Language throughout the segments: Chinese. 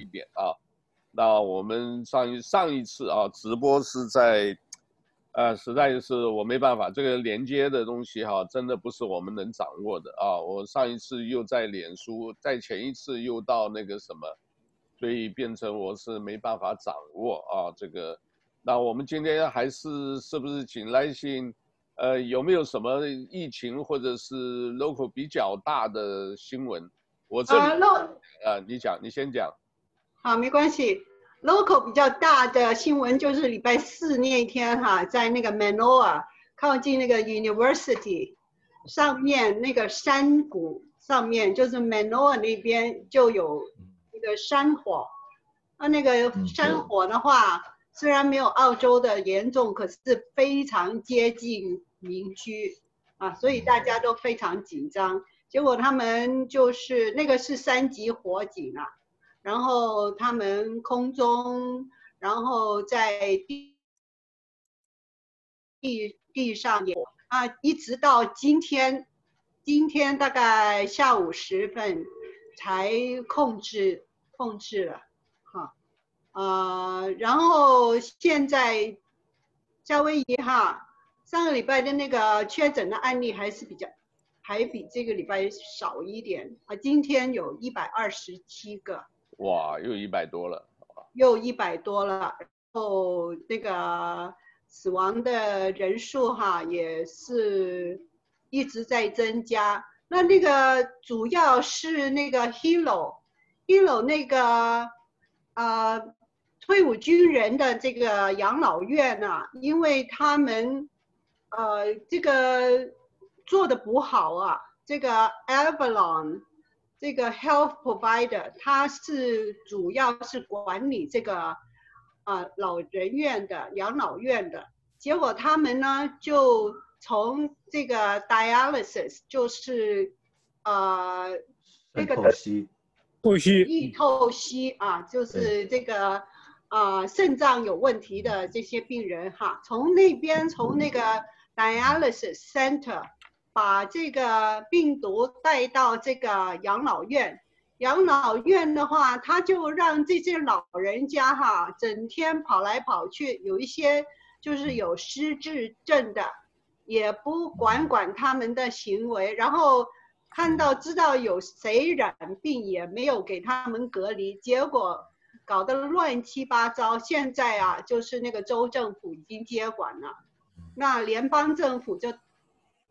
一遍啊。那我们上一上一次啊直播是在，呃，实在是我没办法，这个连接的东西哈，真的不是我们能掌握的啊。我上一次又在脸书，在前一次又到那个什么，所以变成我是没办法掌握啊这个。那我们今天还是是不是请来信？呃，有没有什么疫情或者是 local 比较大的新闻？我这里啊，uh, 呃，你讲，你先讲。好，没关系。Local 比较大的新闻就是礼拜四那一天哈，在那个 Manoa 靠近那个 University 上面那个山谷上面，就是 Manoa 那边就有一个山火。那那个山火的话，虽然没有澳洲的严重，可是非常接近民居啊，所以大家都非常紧张。结果他们就是那个是三级火警啊。然后他们空中，然后在地地地上也啊，一直到今天，今天大概下午时分才控制控制了，哈，呃，然后现在夏威夷哈，上个礼拜的那个确诊的案例还是比较，还比这个礼拜少一点啊，今天有一百二十七个。哇，又一百多了，又一百多了，然后那个死亡的人数哈也是一直在增加。那那个主要是那个 Hilo，Hilo 那个呃退伍军人的这个养老院啊，因为他们呃这个做的不好啊，这个 Avalon。这个 health provider，他是主要是管理这个啊、呃、老人院的养老院的，结果他们呢就从这个 dialysis，就是呃那个透析，透析，易透析啊，就是这个啊、呃、肾脏有问题的这些病人哈，从那边从那个 dialysis center。把这个病毒带到这个养老院，养老院的话，他就让这些老人家哈，整天跑来跑去，有一些就是有失智症的，也不管管他们的行为，然后看到知道有谁染病，也没有给他们隔离，结果搞得乱七八糟。现在啊，就是那个州政府已经接管了，那联邦政府就。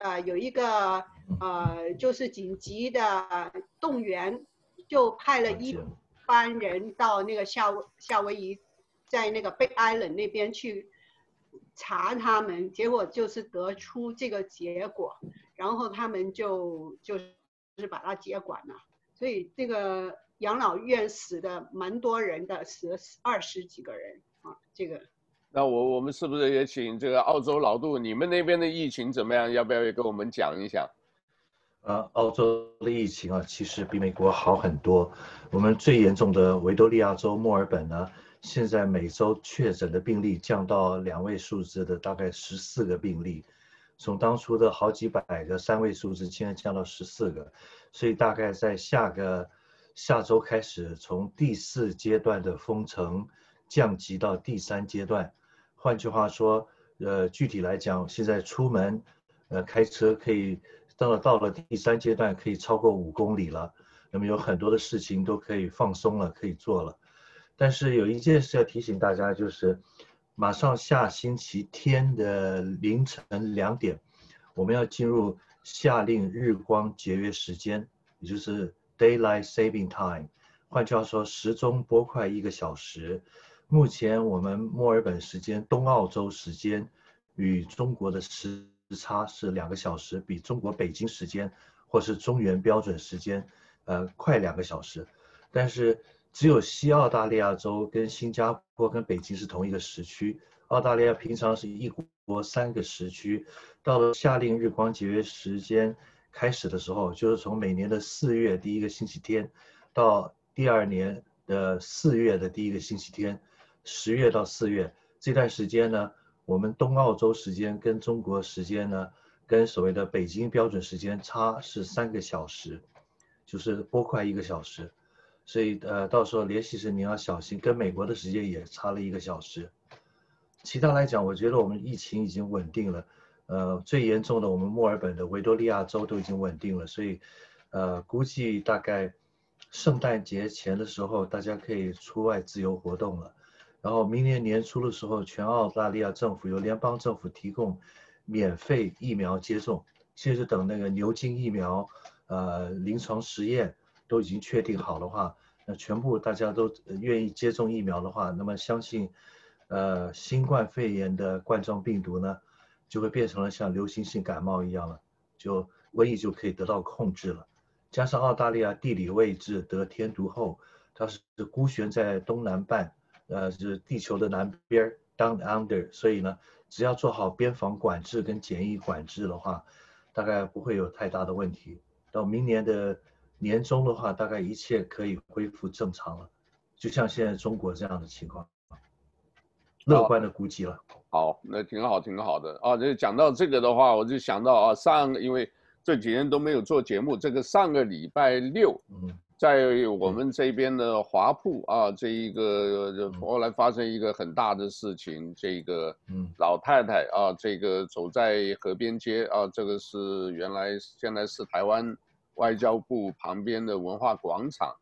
呃，有一个呃，就是紧急的动员，就派了一班人到那个夏威夏威夷，在那个 Big Island 那边去查他们，结果就是得出这个结果，然后他们就就是把他接管了，所以这个养老院死的蛮多人的，死了二十几个人啊，这个。那我我们是不是也请这个澳洲老杜，你们那边的疫情怎么样？要不要也跟我们讲一下？呃，澳洲的疫情啊，其实比美国好很多。我们最严重的维多利亚州墨尔本呢，现在每周确诊的病例降到两位数字的大概十四个病例，从当初的好几百个三位数字，现在降到十四个，所以大概在下个下周开始，从第四阶段的封城降级到第三阶段。换句话说，呃，具体来讲，现在出门，呃，开车可以到了到了第三阶段，可以超过五公里了。那么有很多的事情都可以放松了，可以做了。但是有一件事要提醒大家，就是马上下星期天的凌晨两点，我们要进入夏令日光节约时间，也就是 Daylight Saving Time。换句话说，时钟拨快一个小时。目前我们墨尔本时间、东澳洲时间与中国的时差是两个小时，比中国北京时间或是中原标准时间，呃，快两个小时。但是只有西澳大利亚州跟新加坡跟北京是同一个时区。澳大利亚平常是一国三个时区，到了夏令日光节约时间开始的时候，就是从每年的四月第一个星期天到第二年的四月的第一个星期天。十月到四月这段时间呢，我们东澳洲时间跟中国时间呢，跟所谓的北京标准时间差是三个小时，就是拨快一个小时。所以呃，到时候联系时你要小心，跟美国的时间也差了一个小时。其他来讲，我觉得我们疫情已经稳定了。呃，最严重的我们墨尔本的维多利亚州都已经稳定了，所以呃，估计大概圣诞节前的时候，大家可以出外自由活动了。然后明年年初的时候，全澳大利亚政府由联邦政府提供免费疫苗接种，其实等那个牛津疫苗呃临床实验都已经确定好的话，那全部大家都愿意接种疫苗的话，那么相信。呃，新冠肺炎的冠状病毒呢，就会变成了像流行性感冒一样了，就瘟疫就可以得到控制了。加上澳大利亚地理位置得天独厚，它是孤悬在东南半，呃，就是地球的南边，down under，所以呢，只要做好边防管制跟检疫管制的话，大概不会有太大的问题。到明年的年中的话，大概一切可以恢复正常了，就像现在中国这样的情况。乐观的估计了，好，那挺好，挺好的啊。这讲到这个的话，我就想到啊，上因为这几天都没有做节目，这个上个礼拜六，在我们这边的华埠啊，这一个后来发生一个很大的事情，这个老太太啊，这个走在河边街啊，这个是原来现在是台湾外交部旁边的文化广场。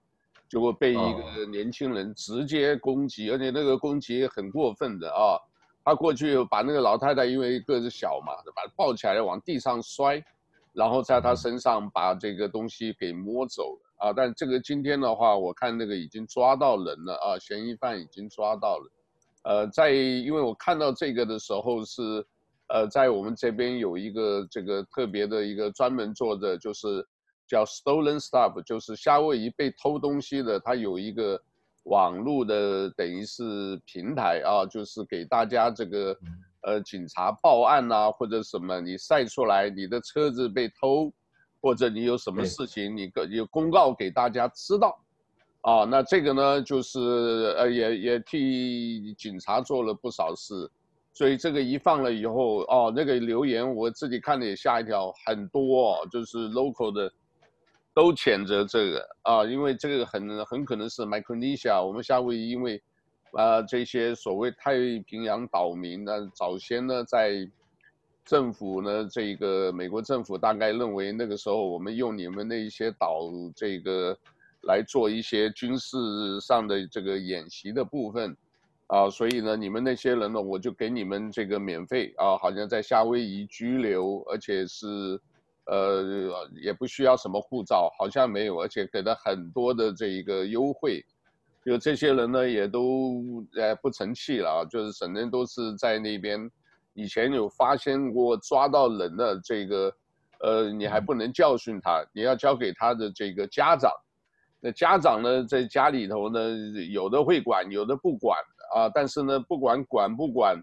结果被一个年轻人直接攻击，而且那个攻击很过分的啊！他过去把那个老太太因为个子小嘛，把她抱起来往地上摔，然后在她身上把这个东西给摸走了啊！但这个今天的话，我看那个已经抓到人了啊，嫌疑犯已经抓到了。呃，在因为我看到这个的时候是，呃，在我们这边有一个这个特别的一个专门做的就是。叫 Stolen Stuff，就是夏威夷被偷东西的，它有一个网络的等于是平台啊，就是给大家这个呃警察报案啊，或者什么你晒出来你的车子被偷，或者你有什么事情你个有公告给大家知道啊。那这个呢就是呃也也替警察做了不少事，所以这个一放了以后哦，那个留言我自己看了也吓一跳，很多哦，就是 local 的。都谴责这个啊，因为这个很很可能是 Micronesia，我们夏威夷因为，啊这些所谓太平洋岛民呢，早先呢在政府呢这个美国政府大概认为那个时候我们用你们的一些岛这个来做一些军事上的这个演习的部分，啊，所以呢你们那些人呢我就给你们这个免费啊，好像在夏威夷居留，而且是。呃，也不需要什么护照，好像没有，而且给了很多的这一个优惠，就这些人呢也都呃不成器了啊，就是省人都是在那边，以前有发现过抓到人的这个，呃，你还不能教训他，你要交给他的这个家长，那家长呢在家里头呢，有的会管，有的不管啊，但是呢不管管不管。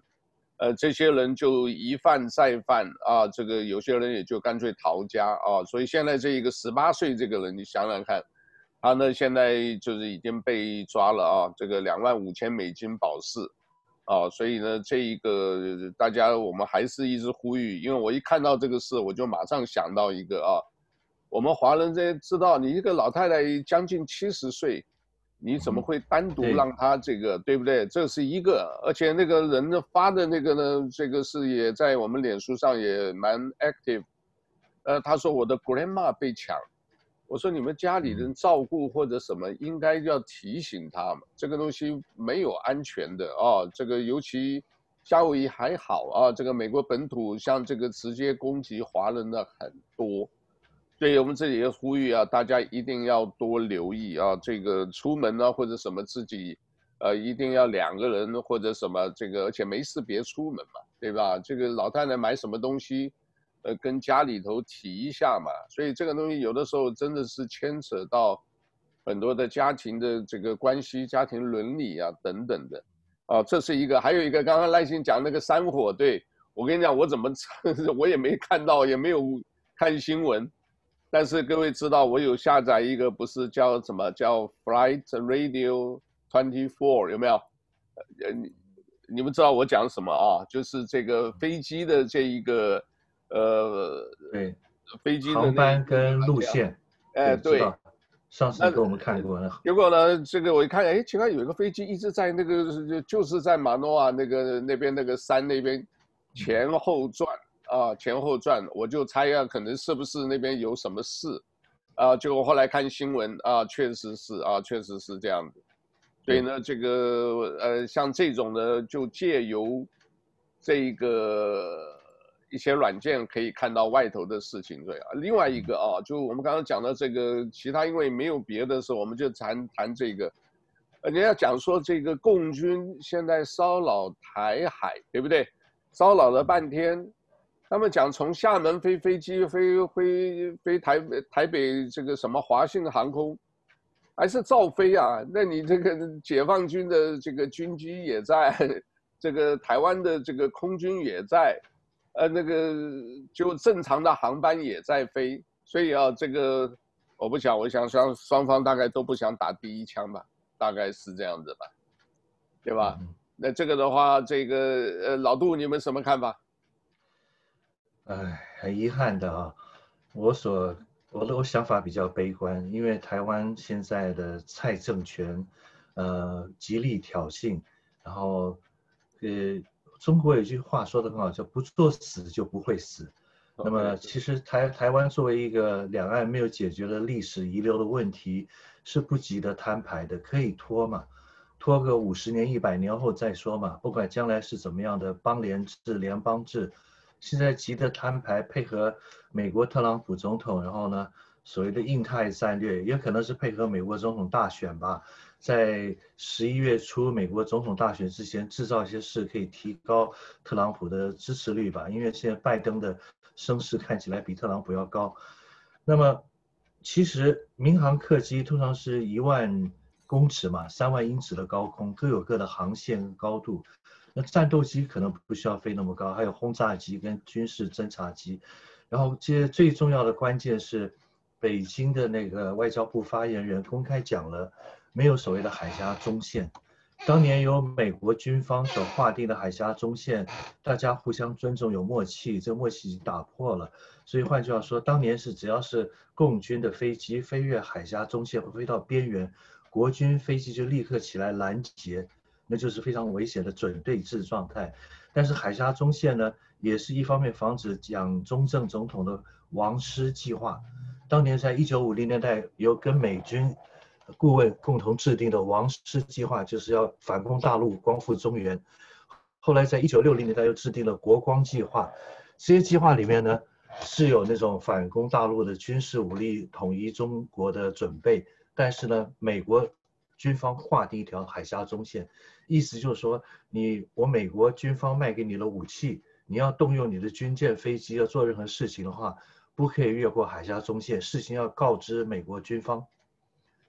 呃，这些人就一犯再犯啊，这个有些人也就干脆逃家啊，所以现在这一个十八岁这个人，你想想看，他呢现在就是已经被抓了啊，这个两万五千美金保释，啊，所以呢这一个大家我们还是一直呼吁，因为我一看到这个事，我就马上想到一个啊，我们华人这知道，你一个老太太将近七十岁。你怎么会单独让她这个，对不对？这是一个，而且那个人呢发的那个呢，这个是也在我们脸书上也蛮 active。呃，他说我的 grandma 被抢，我说你们家里人照顾或者什么，应该要提醒他们，这个东西没有安全的啊。这个尤其夏威夷还好啊，这个美国本土像这个直接攻击华人的很多。所以我们这里也呼吁啊，大家一定要多留意啊，这个出门呢或者什么自己，呃，一定要两个人或者什么这个，而且没事别出门嘛，对吧？这个老太太买什么东西，呃，跟家里头提一下嘛。所以这个东西有的时候真的是牵扯到很多的家庭的这个关系、家庭伦理啊等等的，啊，这是一个。还有一个，刚刚赖清讲那个山火，对，我跟你讲，我怎么 我也没看到，也没有看新闻。但是各位知道，我有下载一个，不是叫什么叫 Flight Radio Twenty Four 有没有？呃，你你们知道我讲什么啊？就是这个飞机的这一个，呃，对，飞机的航班跟路线。哎，对，上次给我们看过了。结果呢，这个我一看，哎，奇怪，有一个飞机一直在那个就就是在马诺瓦那个那边那个山那边前后转啊，前后转，我就猜啊，可能是不是那边有什么事啊？结果后来看新闻啊，确实是啊，确实是这样子。所以呢，这个呃，像这种呢，就借由这个。一些软件可以看到外头的事情，对啊。另外一个啊，就我们刚刚讲的这个，其他因为没有别的时候，我们就谈谈这个。呃，人家讲说这个共军现在骚扰台海，对不对？骚扰了半天，他们讲从厦门飞飞机飞飞飞台台北这个什么华信航空，还是照飞啊？那你这个解放军的这个军机也在，这个台湾的这个空军也在。呃，那个就正常的航班也在飞，所以啊，这个我不想，我想双双方大概都不想打第一枪吧，大概是这样子吧，对吧？嗯、那这个的话，这个呃，老杜你们什么看法？哎，很遗憾的啊，我所我的我想法比较悲观，因为台湾现在的蔡政权，呃，极力挑衅，然后呃。中国有句话说的很好，叫“不作死就不会死”。那么，其实台台湾作为一个两岸没有解决的历史遗留的问题，是不急得摊牌的，可以拖嘛，拖个五十年、一百年后再说嘛。不管将来是怎么样的邦联制、联邦制，现在急得摊牌，配合美国特朗普总统，然后呢，所谓的印太战略，也可能是配合美国总统大选吧。在十一月初美国总统大选之前制造一些事，可以提高特朗普的支持率吧？因为现在拜登的声势看起来比特朗普要高。那么，其实民航客机通常是一万公尺嘛，三万英尺的高空，各有各的航线高度。那战斗机可能不需要飞那么高，还有轰炸机跟军事侦察机。然后，这最重要的关键是，北京的那个外交部发言人公开讲了。没有所谓的海峡中线，当年由美国军方所划定的海峡中线，大家互相尊重有默契，这默契已经打破了。所以换句话说，当年是只要是共军的飞机飞越海峡中线或飞到边缘，国军飞机就立刻起来拦截，那就是非常危险的准对峙状态。但是海峡中线呢，也是一方面防止蒋中正总统的王师计划，当年在一九五零年代有跟美军。顾问共同制定的王室计划就是要反攻大陆，光复中原。后来在一九六零年代又制定了国光计划，这些计划里面呢是有那种反攻大陆的军事武力统一中国的准备，但是呢，美国军方划定一条海峡中线，意思就是说，你我美国军方卖给你的武器，你要动用你的军舰、飞机要做任何事情的话，不可以越过海峡中线，事情要告知美国军方。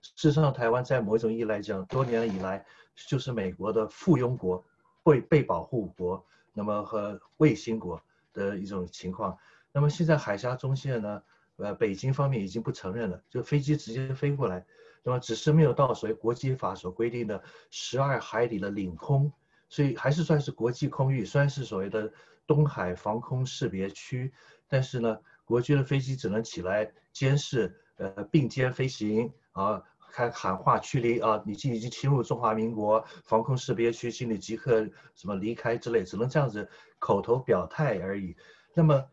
事实上，台湾在某一种意义来讲，多年以来就是美国的附庸国、被被保护国，那么和卫星国的一种情况。那么现在海峡中线呢，呃，北京方面已经不承认了，就飞机直接飞过来，那么只是没有到所谓国际法所规定的十二海里的领空，所以还是算是国际空域，虽然是所谓的东海防空识别区，但是呢，国军的飞机只能起来监视，呃，并肩飞行啊。开喊话驱离啊！你已经侵入中华民国防空识别区，请你即刻什么离开之类，只能这样子口头表态而已。那么，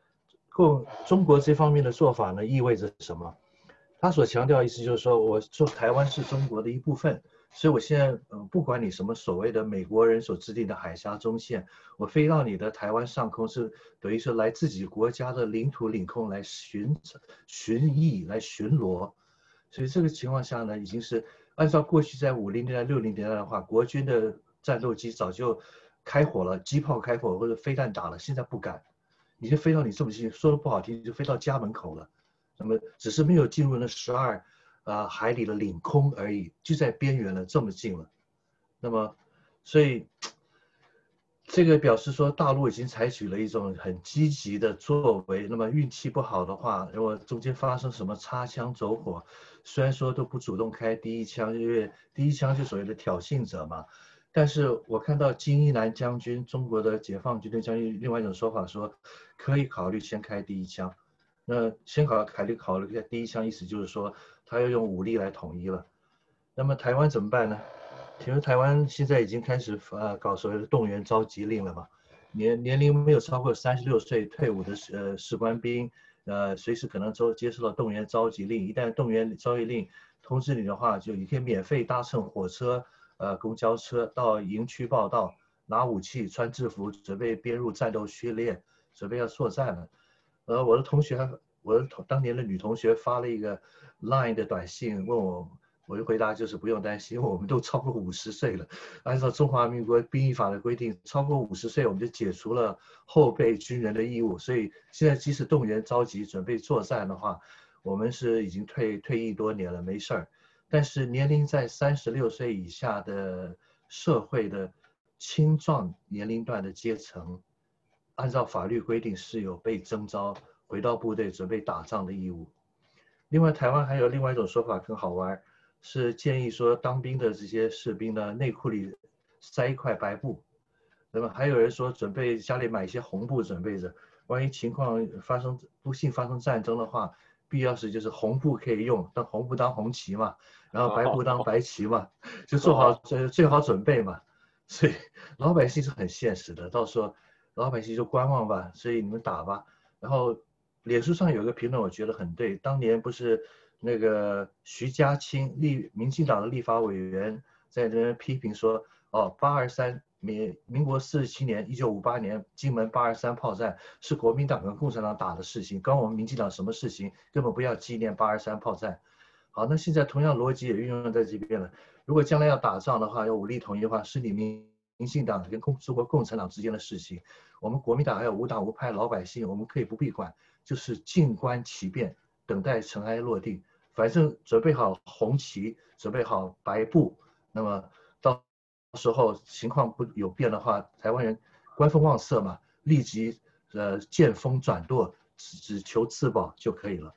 共中国这方面的做法呢，意味着什么？他所强调意思就是说，我说台湾是中国的一部分，所以我现在嗯，不管你什么所谓的美国人所制定的海峡中线，我飞到你的台湾上空是等于说来自己国家的领土领空来巡巡弋来巡逻。所以这个情况下呢，已经是按照过去在五零年代、六零年代的话，国军的战斗机早就开火了，机炮开火或者飞弹打了，现在不敢，已经飞到你这么近，说的不好听就飞到家门口了，那么只是没有进入那十二啊海里的领空而已，就在边缘了，这么近了，那么所以。这个表示说，大陆已经采取了一种很积极的作为。那么运气不好的话，如果中间发生什么擦枪走火，虽然说都不主动开第一枪，因为第一枪就所谓的挑衅者嘛。但是我看到金一南将军，中国的解放军的将军，另外一种说法说，可以考虑先开第一枪。那先考考虑考虑一下第一枪，意思就是说，他要用武力来统一了。那么台湾怎么办呢？其实台湾现在已经开始呃搞所谓的动员召集令了嘛，年年龄没有超过三十六岁退伍的呃士官兵，呃随时可能都接受到动员召集令，一旦动员召集令通知你的话，就你可以免费搭乘火车、呃公交车到营区报道，拿武器、穿制服，准备编入战斗序列，准备要作战了。呃，我的同学，我的同当年的女同学发了一个 Line 的短信问我。我的回答就是不用担心，因为我们都超过五十岁了。按照中华民国兵役法的规定，超过五十岁我们就解除了后备军人的义务。所以现在即使动员召集准备作战的话，我们是已经退退役多年了，没事儿。但是年龄在三十六岁以下的社会的青壮年龄段的阶层，按照法律规定是有被征召回到部队准备打仗的义务。另外，台湾还有另外一种说法更好玩。是建议说，当兵的这些士兵呢，内裤里塞一块白布，那么还有人说准备家里买一些红布准备着，万一情况发生不幸发生战争的话，必要时就是红布可以用，当红布当红旗嘛，然后白布当白旗嘛，就做好最最好准备嘛。所以老百姓是很现实的，到时候老百姓就观望吧，所以你们打吧。然后脸书上有个评论，我觉得很对，当年不是。那个徐家清立民进党的立法委员在这边批评说，哦，八二三民民国四十七年一九五八年金门八二三炮战是国民党跟共产党打的事情，关我们民进党什么事情？根本不要纪念八二三炮战。好，那现在同样逻辑也运用在这边了。如果将来要打仗的话，要武力统一的话，是你民民进党跟共中国共产党之间的事情。我们国民党还有无党无派老百姓，我们可以不必管，就是静观其变，等待尘埃落定。反正准备好红旗，准备好白布，那么到时候情况不有变的话，台湾人观风望色嘛，立即呃见风转舵，只只求自保就可以了。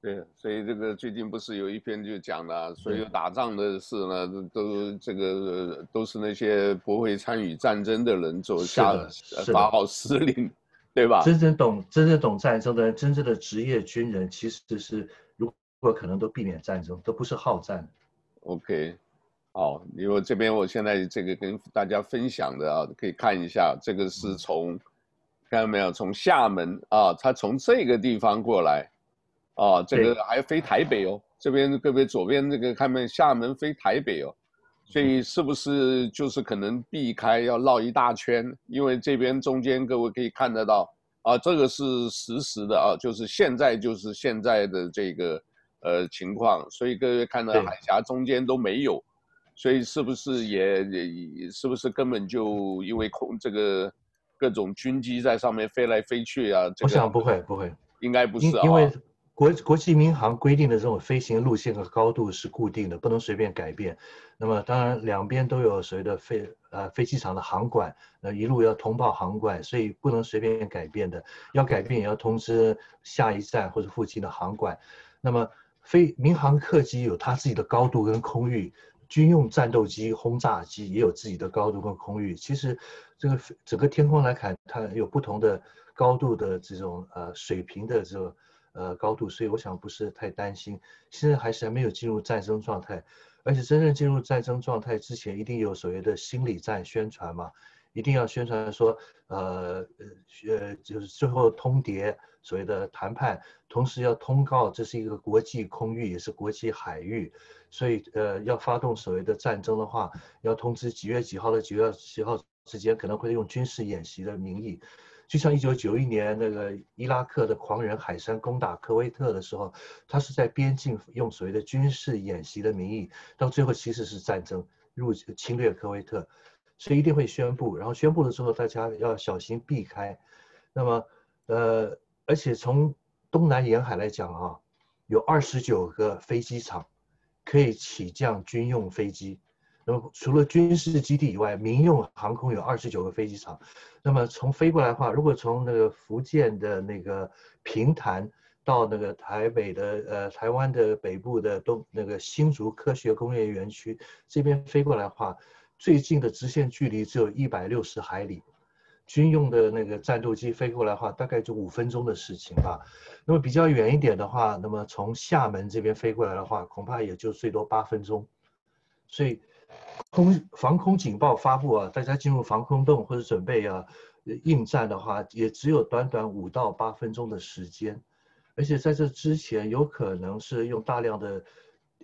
对，所以这个最近不是有一篇就讲了，所有打仗的事呢，都这个都是那些不会参与战争的人做下发号施令，对吧？真正懂真正懂战争的人，真正的职业军人，其实是。如果可能都避免战争，都不是好战。OK，好，因为这边我现在这个跟大家分享的啊，可以看一下，这个是从看到没有，从厦门啊，他从这个地方过来，啊，这个还飞台北哦。这边各位左边这个看没，厦门飞台北哦，所以是不是就是可能避开要绕一大圈？因为这边中间各位可以看得到啊，这个是实时的啊，就是现在就是现在的这个。呃，情况，所以各位看到海峡中间都没有，所以是不是也也是不是根本就因为空这个各种军机在上面飞来飞去啊？我想不会不会，应该不是啊。因为国国际民航规定的这种飞行路线和高度是固定的，不能随便改变。那么当然两边都有所谓的飞呃飞机场的航管，那一路要通报航管，所以不能随便改变的。要改变也要通知下一站或者附近的航管。那么。飞民航客机有它自己的高度跟空域，军用战斗机、轰炸机也有自己的高度跟空域。其实，这个整个天空来看，它有不同的高度的这种呃水平的这种呃高度，所以我想不是太担心。现在还是还没有进入战争状态，而且真正进入战争状态之前，一定有所谓的心理战宣传嘛。一定要宣传说，呃呃呃，就是最后通牒，所谓的谈判，同时要通告这是一个国际空域，也是国际海域，所以呃，要发动所谓的战争的话，要通知几月几号的几月几号之间，可能会用军事演习的名义，就像一九九一年那个伊拉克的狂人海珊攻打科威特的时候，他是在边境用所谓的军事演习的名义，到最后其实是战争入侵略科威特。所以一定会宣布，然后宣布了之后，大家要小心避开。那么，呃，而且从东南沿海来讲啊，有二十九个飞机场可以起降军用飞机。那么除了军事基地以外，民用航空有二十九个飞机场。那么从飞过来的话，如果从那个福建的那个平潭到那个台北的呃台湾的北部的东那个新竹科学工业园区这边飞过来的话，最近的直线距离只有一百六十海里，军用的那个战斗机飞过来的话，大概就五分钟的事情吧。那么比较远一点的话，那么从厦门这边飞过来的话，恐怕也就最多八分钟。所以空防空警报发布啊，大家进入防空洞或者准备啊应战的话，也只有短短五到八分钟的时间。而且在这之前，有可能是用大量的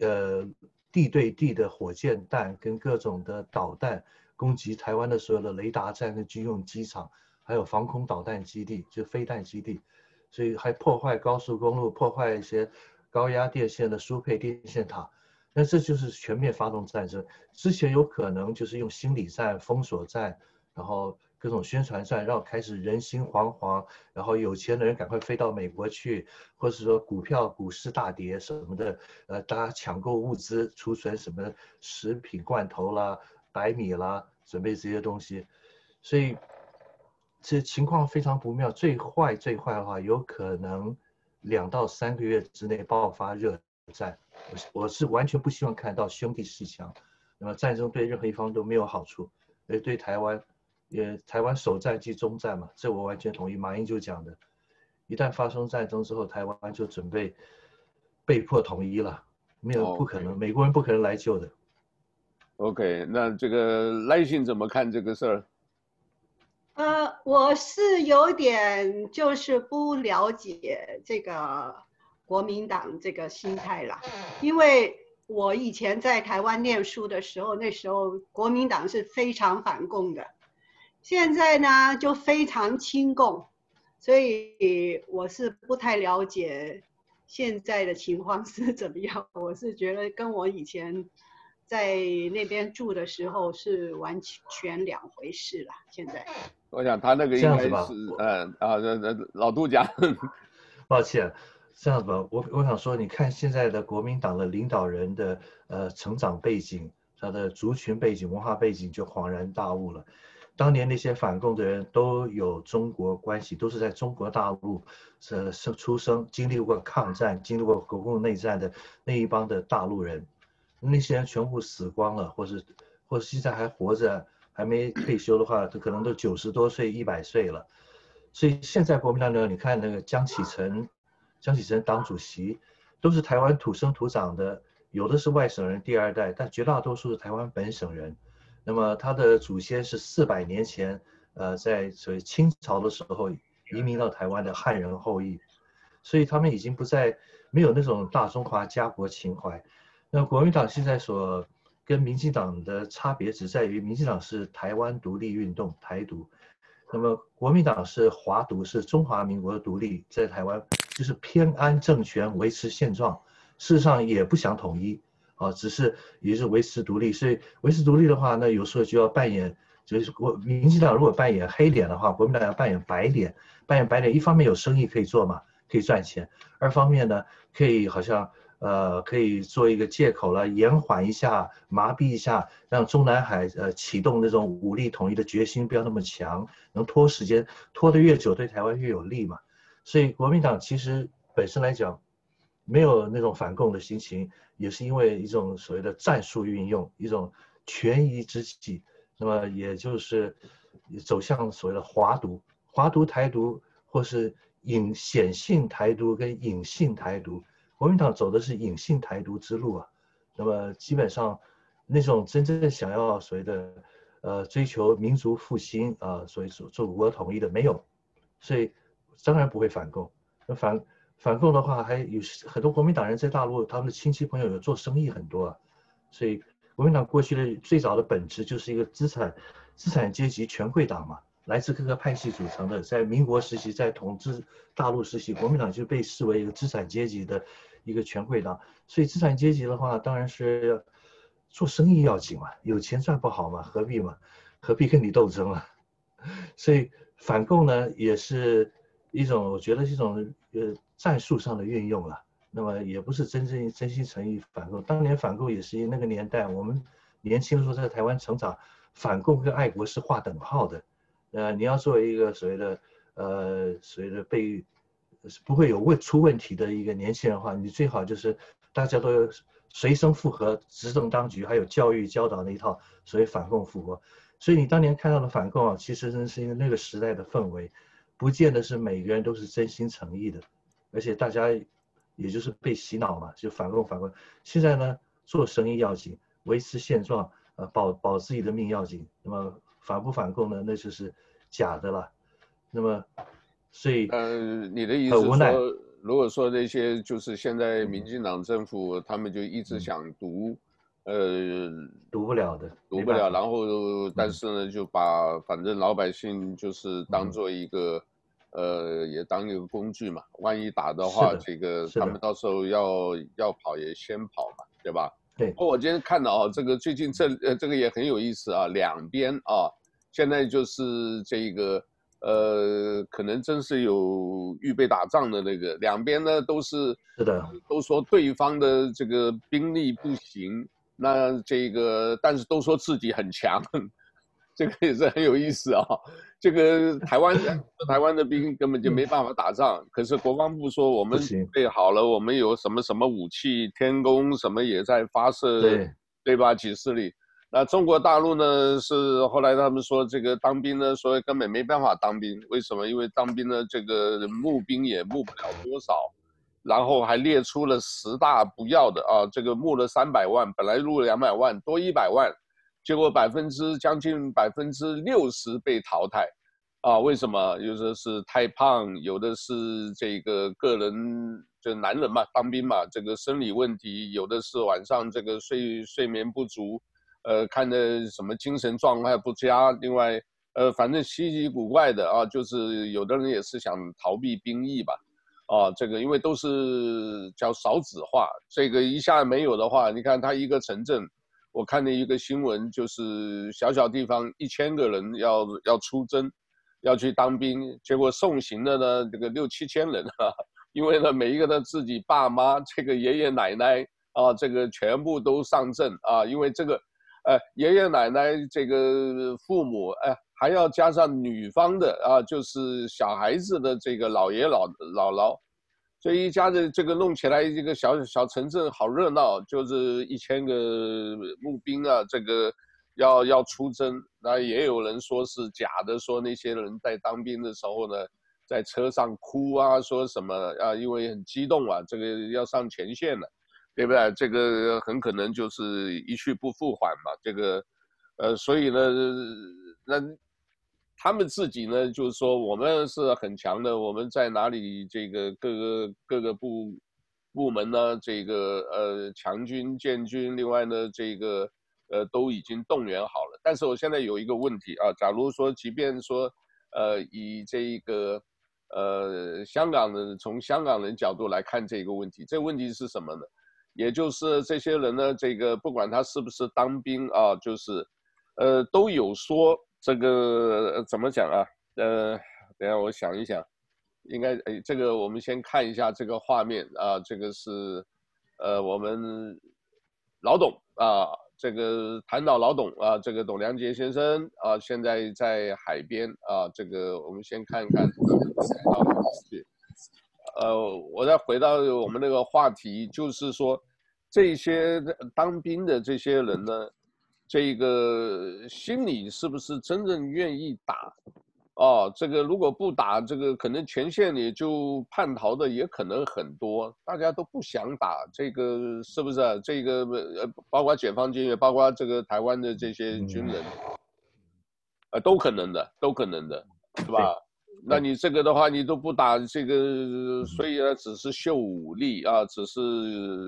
呃地对地的火箭弹跟各种的导弹。攻击台湾的所有的雷达站跟军用机场，还有防空导弹基地，就飞弹基地，所以还破坏高速公路，破坏一些高压电线的输配电线塔。那这就是全面发动战争。之前有可能就是用心理战、封锁战，然后各种宣传战，让开始人心惶惶，然后有钱的人赶快飞到美国去，或者说股票、股市大跌什么的，呃，大家抢购物资、储存什么食品罐头啦。白米啦，准备这些东西，所以这情况非常不妙。最坏最坏的话，有可能两到三个月之内爆发热战。我我是完全不希望看到兄弟鬩墙。那么战争对任何一方都没有好处，而对台湾，也台湾首战即终战嘛，这我完全同意。马英九讲的，一旦发生战争之后，台湾就准备被迫统一了，没有不可能，美国人不可能来救的。OK，那这个赖信怎么看这个事儿？呃，我是有点就是不了解这个国民党这个心态啦，因为我以前在台湾念书的时候，那时候国民党是非常反共的，现在呢就非常亲共，所以我是不太了解现在的情况是怎么样。我是觉得跟我以前。在那边住的时候是完全两回事了。现在，我想他那个应该是，嗯啊，那那老杜讲，抱歉，这样吧，我我想说，你看现在的国民党的领导人的呃成长背景，他的族群背景、文化背景就恍然大悟了。当年那些反共的人都有中国关系，都是在中国大陆是生出生，经历过抗战、经历过国共内战的那一帮的大陆人。那些人全部死光了，或是，或是现在还活着，还没退休的话，都可能都九十多岁、一百岁了。所以现在国民党呢，你看那个江启臣，江启臣党主席，都是台湾土生土长的，有的是外省人第二代，但绝大多数是台湾本省人。那么他的祖先是四百年前，呃，在所谓清朝的时候移民到台湾的汉人后裔，所以他们已经不再没有那种大中华家国情怀。那国民党现在所跟民进党的差别只在于，民进党是台湾独立运动台独，那么国民党是华独，是中华民国的独立，在台湾就是偏安政权，维持现状，事实上也不想统一啊，只是也是维持独立。所以维持独立的话，那有时候就要扮演，就是国民进党如果扮演黑脸的话，国民党要扮演白脸，扮演白脸，一方面有生意可以做嘛，可以赚钱，二方面呢，可以好像。呃，可以做一个借口了，延缓一下，麻痹一下，让中南海呃启动那种武力统一的决心不要那么强，能拖时间，拖得越久对台湾越有利嘛。所以国民党其实本身来讲，没有那种反共的心情，也是因为一种所谓的战术运用，一种权宜之计，那么也就是走向所谓的华独、华独台独，或是隐显性台独跟隐性台独。国民党走的是隐性台独之路啊，那么基本上那种真正想要所谓的呃追求民族复兴啊，所谓做做国统一的没有，所以当然不会反共。那反反共的话，还有很多国民党人在大陆，他们的亲戚朋友有做生意很多啊，所以国民党过去的最早的本质就是一个资产资产阶级权贵党嘛。来自各个派系组成的，在民国时期，在统治大陆时期，国民党就被视为一个资产阶级的一个权贵党。所以资产阶级的话，当然是做生意要紧嘛，有钱赚不好嘛，何必嘛，何必跟你斗争啊？所以反共呢，也是一种，我觉得是一种呃战术上的运用了。那么也不是真正真心诚意反共。当年反共也是因那个年代，我们年轻的时候在台湾成长，反共跟爱国是划等号的。呃，你要作为一个所谓的，呃，所谓的被不会有问出问题的一个年轻人的话，你最好就是大家都随声附和执政当局，还有教育教导那一套所谓反共复国。所以你当年看到的反共啊，其实真是因为那个时代的氛围，不见得是每个人都是真心诚意的，而且大家也就是被洗脑嘛，就反共反共。现在呢，做生意要紧，维持现状，呃，保保自己的命要紧。那么反不反共呢？那就是假的了。那么，所以呃，你的意思说，如果说那些就是现在民进党政府，他们就一直想独。嗯呃，读不了的，读不了。然后，但是呢，就把反正老百姓就是当做一个，呃，也当一个工具嘛。万一打的话，这个他们到时候要要跑也先跑嘛，对吧？对。我今天看到啊，这个最近这呃这个也很有意思啊，两边啊，现在就是这个呃，可能真是有预备打仗的那个，两边呢都是是的，都说对方的这个兵力不行。那这个，但是都说自己很强，这个也是很有意思啊。这个台湾台湾的兵根本就没办法打仗，可是国防部说我们准备好了，我们有什么什么武器，天宫什么也在发射，对对吧？几十里。那中国大陆呢，是后来他们说这个当兵呢，所以根本没办法当兵。为什么？因为当兵呢，这个募兵也募不了多少。然后还列出了十大不要的啊，这个募了三百万，本来入了两百万，多一百万，结果百分之将近百分之六十被淘汰，啊，为什么？有的是太胖，有的是这个个人就男人嘛，当兵嘛，这个生理问题，有的是晚上这个睡睡眠不足，呃，看的什么精神状态不佳，另外，呃，反正稀奇古怪的啊，就是有的人也是想逃避兵役吧。啊，这个因为都是叫少子化，这个一下没有的话，你看他一个城镇，我看了一个新闻，就是小小地方一千个人要要出征，要去当兵，结果送行的呢，这个六七千人啊，因为呢每一个的自己爸妈，这个爷爷奶奶啊，这个全部都上阵啊，因为这个，呃，爷爷奶奶这个父母，哎。还要加上女方的啊，就是小孩子的这个老爷老姥姥，所以一家子这个弄起来，一个小小城镇好热闹，就是一千个募兵啊，这个要要出征，那也有人说是假的，说那些人在当兵的时候呢，在车上哭啊，说什么啊，因为很激动啊，这个要上前线了，对不对？这个很可能就是一去不复返嘛，这个，呃，所以呢，那。他们自己呢，就是说我们是很强的，我们在哪里这个各个各个部部门呢，这个呃强军建军，另外呢这个呃都已经动员好了。但是我现在有一个问题啊，假如说即便说呃以这个呃香港的从香港人角度来看这个问题，这问题是什么呢？也就是这些人呢，这个不管他是不是当兵啊，就是呃都有说。这个怎么讲啊？呃，等下我想一想，应该诶，这个我们先看一下这个画面啊，这个是，呃，我们老董啊，这个谭岛老董啊，这个董良杰先生啊，现在在海边啊，这个我们先看看，呃，我再回到我们那个话题，就是说这些当兵的这些人呢。这个心里是不是真正愿意打？哦，这个如果不打，这个可能前线里就叛逃的也可能很多，大家都不想打，这个是不是啊？这个呃，包括解放军，也包括这个台湾的这些军人，呃，都可能的，都可能的，是吧？那你这个的话，你都不打这个，所以呢，只是秀武力啊，只是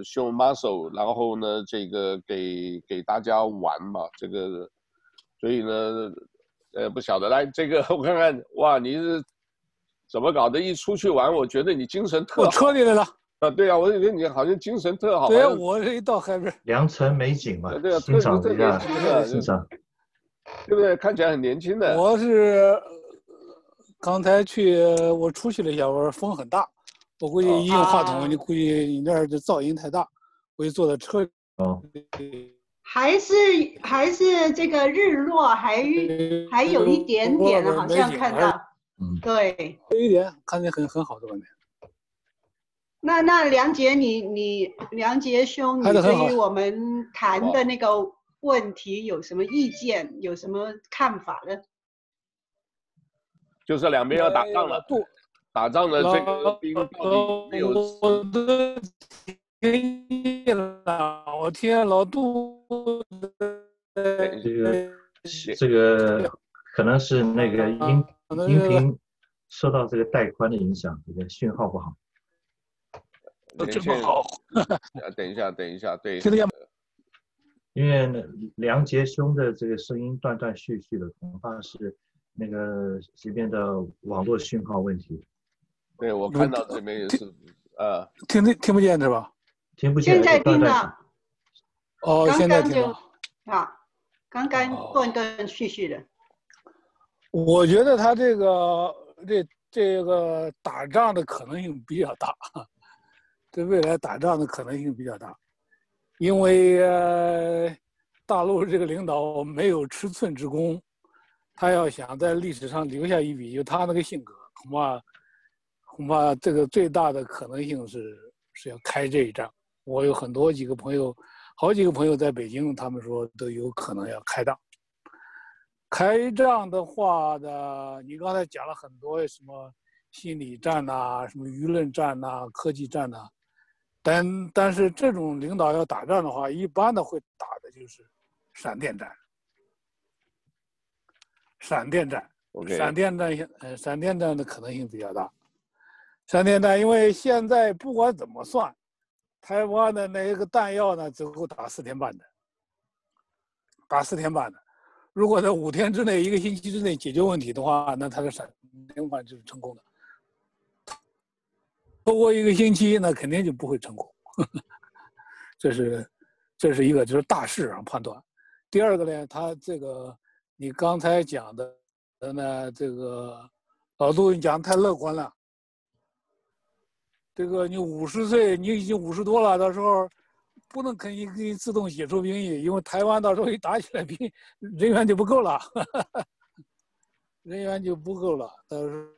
秀 muscle，然后呢，这个给给大家玩嘛，这个，所以呢，呃，不晓得，来这个我看看，哇，你是怎么搞的？一出去玩，我觉得你精神特好。我车里来了。啊，对啊，我觉得你好像精神特好。对啊，我这一到海边，良辰美景嘛，对啊，欣赏一下，欣赏，对不对？看起来很年轻的。我是。刚才去，我出去了一下，我说风很大，我估计一用话筒，你估计你那儿的噪音太大，我就坐在车里。哦，还是还是这个日落还还有一点点，好像看到。嗯，对，有一点看见很很好的外面。那那梁杰，你你梁杰兄，你对于我们谈的那个问题有什么意见？有什么看法呢？就是两边要打仗了，打仗的这个兵到底没有？我天老杜这个这个可能是那个音音频受到这个带宽的影响，这个信号不好。这么好，等一下，等一下，对，听得见吗？因为梁杰兄的这个声音断断续续的，恐怕是那个这边的网络信号问题。对，我看到这边也是，呃，听听听不见是吧？听不见。现在听了。哦，现在听了。啊，刚刚断断续续的。我觉得他这个这这个打仗的可能性比较大。对未来打仗的可能性比较大，因为呃，大陆这个领导没有尺寸之功，他要想在历史上留下一笔，就他那个性格，恐怕恐怕这个最大的可能性是是要开这一仗。我有很多几个朋友，好几个朋友在北京，他们说都有可能要开仗。开仗的话呢，你刚才讲了很多什么心理战呐、什么舆论战呐、科技战呐、但但是这种领导要打仗的话，一般的会打的就是闪电战。闪电战.闪电战，呃，闪电战的可能性比较大。闪电战，因为现在不管怎么算，台湾的那个弹药呢，只够打四天半的，打四天半的。如果在五天之内，一个星期之内解决问题的话，那他的闪电战就是成功的。超过一个星期，那肯定就不会成功。这是，这是一个就是大势上判断。第二个呢，他这个你刚才讲的呢，这个老杜你讲的太乐观了。这个你五十岁，你已经五十多了，到时候不能可以给你自动解除兵役，因为台湾到时候一打起来，兵人员就不够了，人员就不够了，到时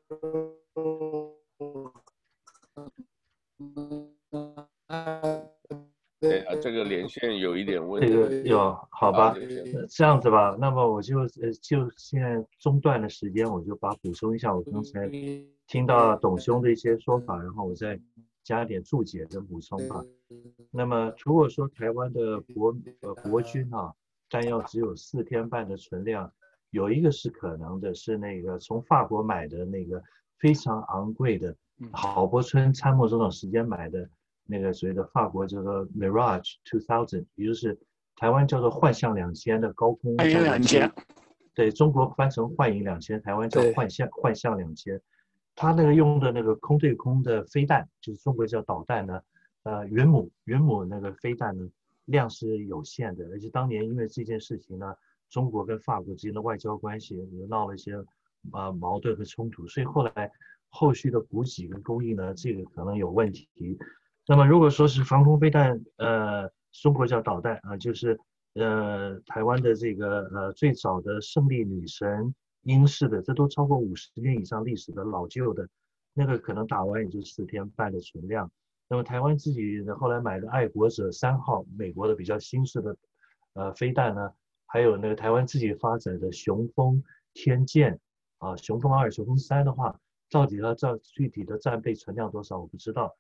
候。对啊，这个连线有一点问题。这个有好吧？这样子吧，那么我就呃，就现在中断的时间，我就把补充一下我刚才听到董兄的一些说法，然后我再加点注解跟补充吧。那么如果说台湾的国呃国军啊，弹药只有四天半的存量，有一个是可能的，是那个从法国买的那个非常昂贵的。郝柏村参谋总长时间买的那个所谓的法国叫做 Mirage Two Thousand，也就是台湾叫做幻象两千的高空。幻影两千。对，中国翻成幻影两千，台湾叫幻象幻象两千。它那个用的那个空对空的飞弹，就是中国叫导弹呢，呃，云母云母那个飞弹呢量是有限的，而且当年因为这件事情呢，中国跟法国之间的外交关系也闹了一些啊、呃、矛盾和冲突，所以后来。后续的补给跟供应呢，这个可能有问题。那么如果说是防空飞弹，呃，中国叫导弹啊，就是呃台湾的这个呃最早的胜利女神英式的，这都超过五十年以上历史的老旧的，那个可能打完也就四天半的存量。那么台湾自己后来买的爱国者三号，美国的比较新式的呃飞弹呢，还有那个台湾自己发展的雄风天剑啊，雄风二、雄风三的话。到底它这具体的战备存量多少我不知道。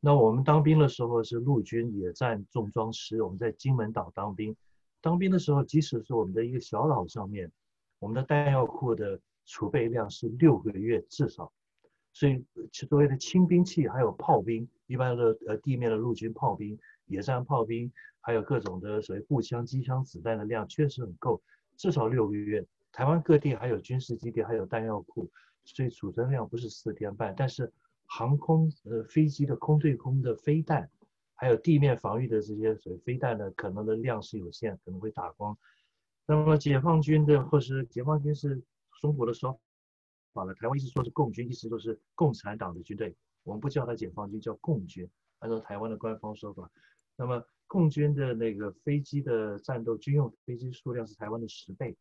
那我们当兵的时候是陆军野战重装师，我们在金门岛当兵。当兵的时候，即使是我们的一个小岛上面，我们的弹药库的储备量是六个月至少。所以所谓的轻兵器还有炮兵，一般的呃地面的陆军炮兵、野战炮兵，还有各种的所谓步枪、机枪子弹的量确实很够，至少六个月。台湾各地还有军事基地，还有弹药库。所以储存量不是四天半，但是航空呃飞机的空对空的飞弹，还有地面防御的这些所谓飞弹呢，可能的量是有限，可能会打光。那么解放军的或是解放军是中国的说法了，台湾一直说是共军，一直都是共产党的军队，我们不叫它解放军，叫共军，按照台湾的官方说法。那么共军的那个飞机的战斗军用飞机数量是台湾的十倍。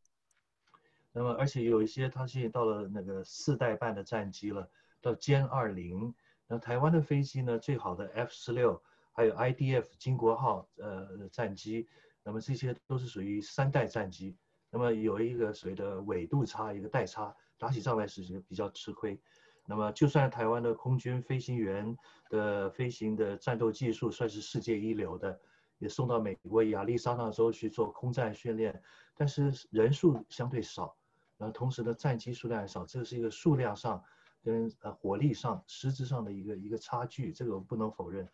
那么，而且有一些，它现在到了那个四代半的战机了，到歼二零，那台湾的飞机呢，最好的 F 十六，还有 IDF 金国号呃战机，那么这些都是属于三代战机。那么有一个所谓的纬度差，一个代差，打起仗来是比较吃亏。那么就算台湾的空军飞行员的飞行的战斗技术算是世界一流的，也送到美国亚利桑那州去做空战训练，但是人数相对少，然后同时呢战机数量也少，这是一个数量上。跟呃火力上实质上的一个一个差距，这个我不能否认。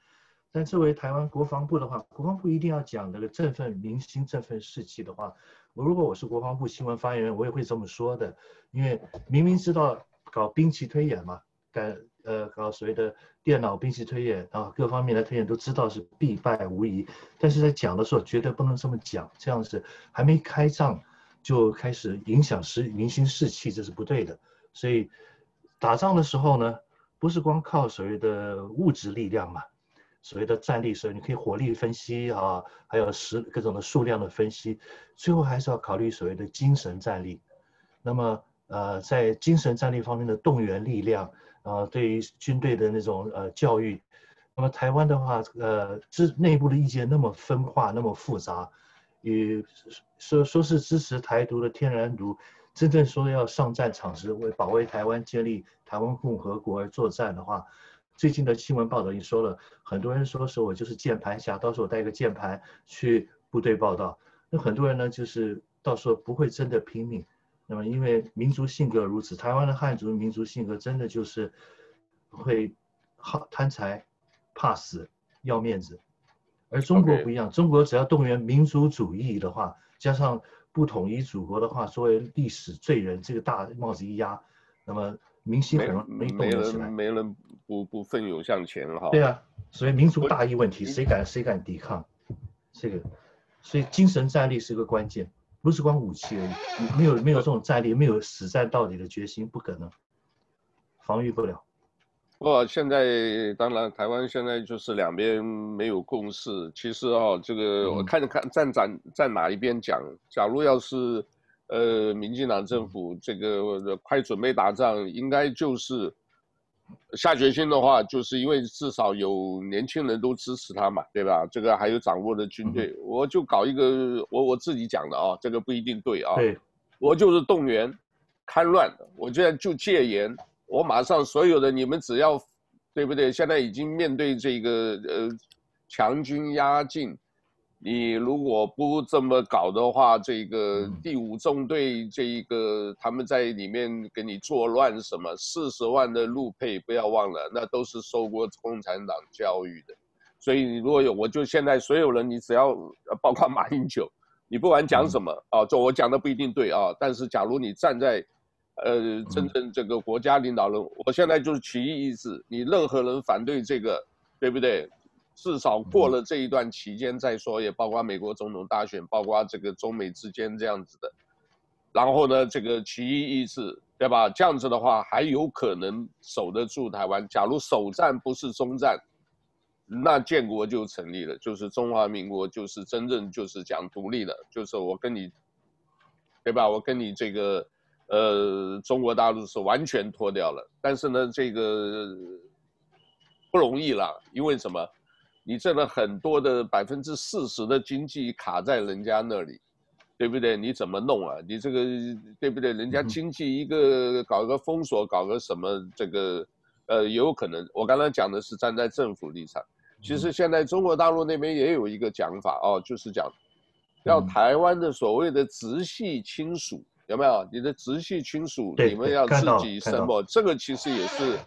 但作为台湾国防部的话，国防部一定要讲这个振奋民心、振奋士气的话，我如果我是国防部新闻发言人，我也会这么说的。因为明明知道搞兵棋推演嘛，搞呃搞所谓的电脑兵棋推演啊，各方面的推演都知道是必败无疑，但是在讲的时候绝对不能这么讲，这样子还没开仗就开始影响士民心士气，这是不对的。所以。打仗的时候呢，不是光靠所谓的物质力量嘛，所谓的战力，所以你可以火力分析啊，还有实各种的数量的分析，最后还是要考虑所谓的精神战力。那么呃，在精神战力方面的动员力量啊、呃，对于军队的那种呃教育，那么台湾的话，呃，支内部的意见那么分化，那么复杂，与说说是支持台独的天然独。真正说要上战场时，为保卫台湾、建立台湾共和国而作战的话，最近的新闻报道已经说了，很多人说是我就是键盘侠，到时候我带个键盘去部队报道。那很多人呢，就是到时候不会真的拼命。那么因为民族性格如此，台湾的汉族民族性格真的就是会好贪财、怕死、要面子，而中国不一样，中国只要动员民族主义的话，加上。不统一祖国的话，作为历史罪人，这个大帽子一压，那么民心很容易动起来，没人不不奋勇向前哈。对啊，所以民族大义问题，谁敢谁敢抵抗？这个，所以精神战力是个关键，不是光武器而已。没有没有这种战力，没有死战到底的决心，不可能，防御不了。不过现在当然，台湾现在就是两边没有共识。其实哦，这个我看着看站站站哪一边讲。假如要是，呃，民进党政府这个快准备打仗，应该就是下决心的话，就是因为至少有年轻人都支持他嘛，对吧？这个还有掌握的军队，我就搞一个我我自己讲的啊，这个不一定对啊。对，我就是动员戡乱，我现在就戒严。我马上所有的你们只要，对不对？现在已经面对这个呃强军压境，你如果不这么搞的话，这个第五纵队这一个他们在里面给你作乱什么，四十万的陆配不要忘了，那都是受过共产党教育的。所以你如果有，我就现在所有人，你只要包括马英九，你不管讲什么啊，就我讲的不一定对啊，但是假如你站在。呃，真正这个国家领导人，我现在就是起义意志，你任何人反对这个，对不对？至少过了这一段期间再说，也包括美国总统大选，包括这个中美之间这样子的。然后呢，这个起义意志，对吧？这样子的话，还有可能守得住台湾。假如首战不是终战，那建国就成立了，就是中华民国，就是真正就是讲独立的，就是我跟你，对吧？我跟你这个。呃，中国大陆是完全脱掉了，但是呢，这个不容易了，因为什么？你挣了很多的百分之四十的经济卡在人家那里，对不对？你怎么弄啊？你这个对不对？人家经济一个搞个封锁，搞个什么这个，呃，也有可能。我刚才讲的是站在政府立场，其实现在中国大陆那边也有一个讲法哦，就是讲要台湾的所谓的直系亲属。有没有你的直系亲属？你们要自己申报，这个其实也是，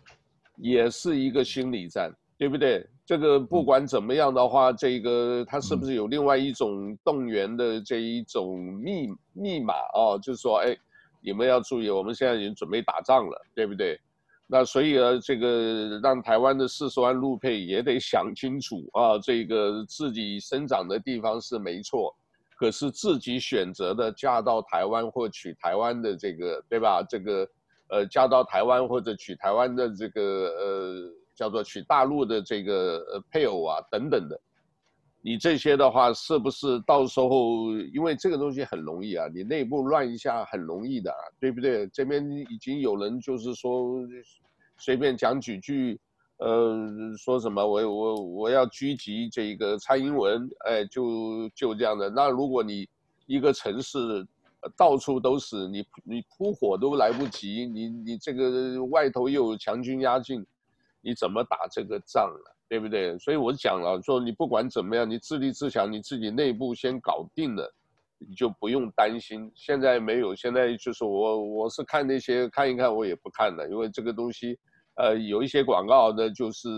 也是一个心理战，对不对？这个不管怎么样的话，这个他是不是有另外一种动员的这一种密密码哦？就是说，哎，你们要注意，我们现在已经准备打仗了，对不对？那所以呢，这个让台湾的四十万陆配也得想清楚啊，这个自己生长的地方是没错。可是自己选择的嫁到台湾或娶台湾的这个，对吧？这个，呃，嫁到台湾或者娶台湾的这个，呃，叫做娶大陆的这个呃配偶啊等等的，你这些的话是不是到时候，因为这个东西很容易啊，你内部乱一下很容易的，对不对？这边已经有人就是说，随便讲几句。呃，说什么我我我要狙击这个蔡英文，哎，就就这样的。那如果你一个城市到处都是，你你扑火都来不及，你你这个外头又有强军压境，你怎么打这个仗啊？对不对？所以我讲了，说你不管怎么样，你自立自强，你自己内部先搞定了，你就不用担心。现在没有，现在就是我我是看那些看一看，我也不看了，因为这个东西。呃，有一些广告呢，就是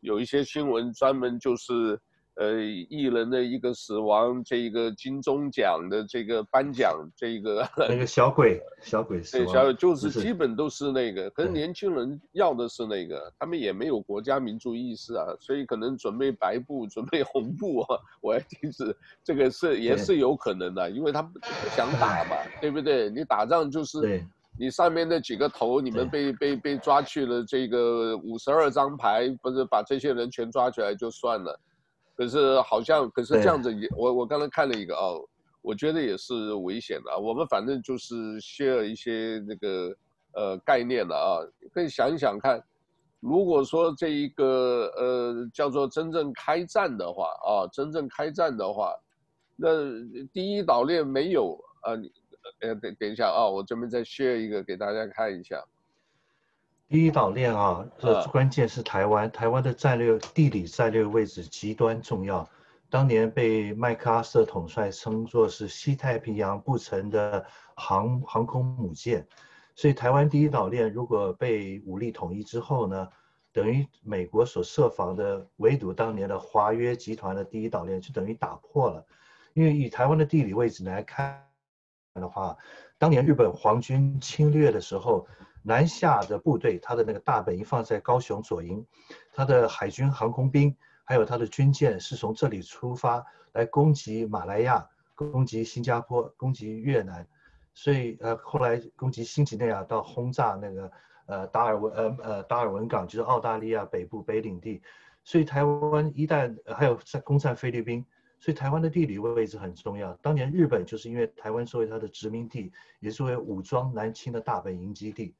有一些新闻专门就是，呃，艺人的一个死亡，这个金钟奖的这个颁奖，这个那个小鬼，小鬼死亡，对，小鬼就是基本都是那个，可是年轻人要的是那个，他们也没有国家民族意识啊，所以可能准备白布，准备红布啊，我还听是这个是也是有可能的，因为他不想打嘛，对不对？你打仗就是。你上面那几个头，你们被被被抓去了，这个五十二张牌，不是把这些人全抓起来就算了，可是好像，可是这样子也，我我刚才看了一个哦，我觉得也是危险的啊。我们反正就是 share 一些那个呃概念了啊，可以想一想看，如果说这一个呃叫做真正开战的话啊，真正开战的话，那第一岛链没有啊你。呃，等等一下啊，我这边再 share 一个给大家看一下。第一岛链啊，这关键是台湾，台湾的战略地理战略位置极端重要。当年被麦克阿瑟统帅称作是西太平洋不成的航航空母舰，所以台湾第一岛链如果被武力统一之后呢，等于美国所设防的围堵当年的华约集团的第一岛链就等于打破了，因为以台湾的地理位置来看。的话，当年日本皇军侵略的时候，南下的部队，他的那个大本营放在高雄左营，他的海军航空兵还有他的军舰是从这里出发来攻击马来亚、攻击新加坡、攻击越南，所以呃后来攻击新几内亚到轰炸那个呃达尔文呃呃达尔文港，就是澳大利亚北部北领地，所以台湾一旦还有在攻占菲律宾。所以台湾的地理位置很重要。当年日本就是因为台湾作为它的殖民地，也作为武装南侵的大本营基地，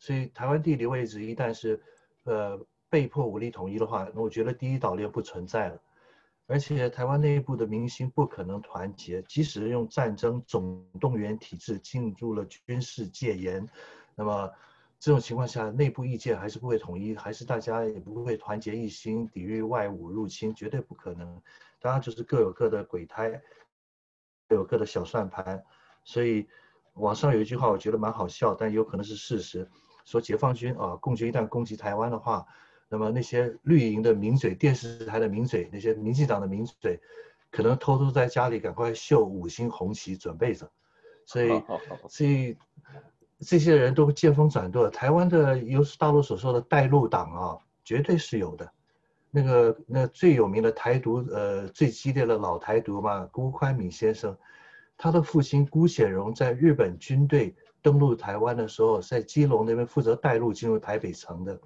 所以台湾地理位置一旦是，呃，被迫武力统一的话，那我觉得第一岛链不存在了。而且台湾内部的民心不可能团结，即使用战争总动员体制进入了军事戒严，那么这种情况下，内部意见还是不会统一，还是大家也不会团结一心抵御外侮入侵，绝对不可能。当然就是各有各的鬼胎，各有各的小算盘，所以网上有一句话，我觉得蛮好笑，但有可能是事实，说解放军啊，共军一旦攻击台湾的话，那么那些绿营的名嘴、电视台的名嘴、那些民进党的名嘴，可能偷偷在家里赶快绣五星红旗准备着，所以 所以这些人都见风转舵，台湾的又是大陆所说的带路党啊，绝对是有的。那个那最有名的台独，呃，最激烈的老台独嘛，辜宽敏先生，他的父亲辜显荣在日本军队登陆台湾的时候，在基隆那边负责带路进入台北城的。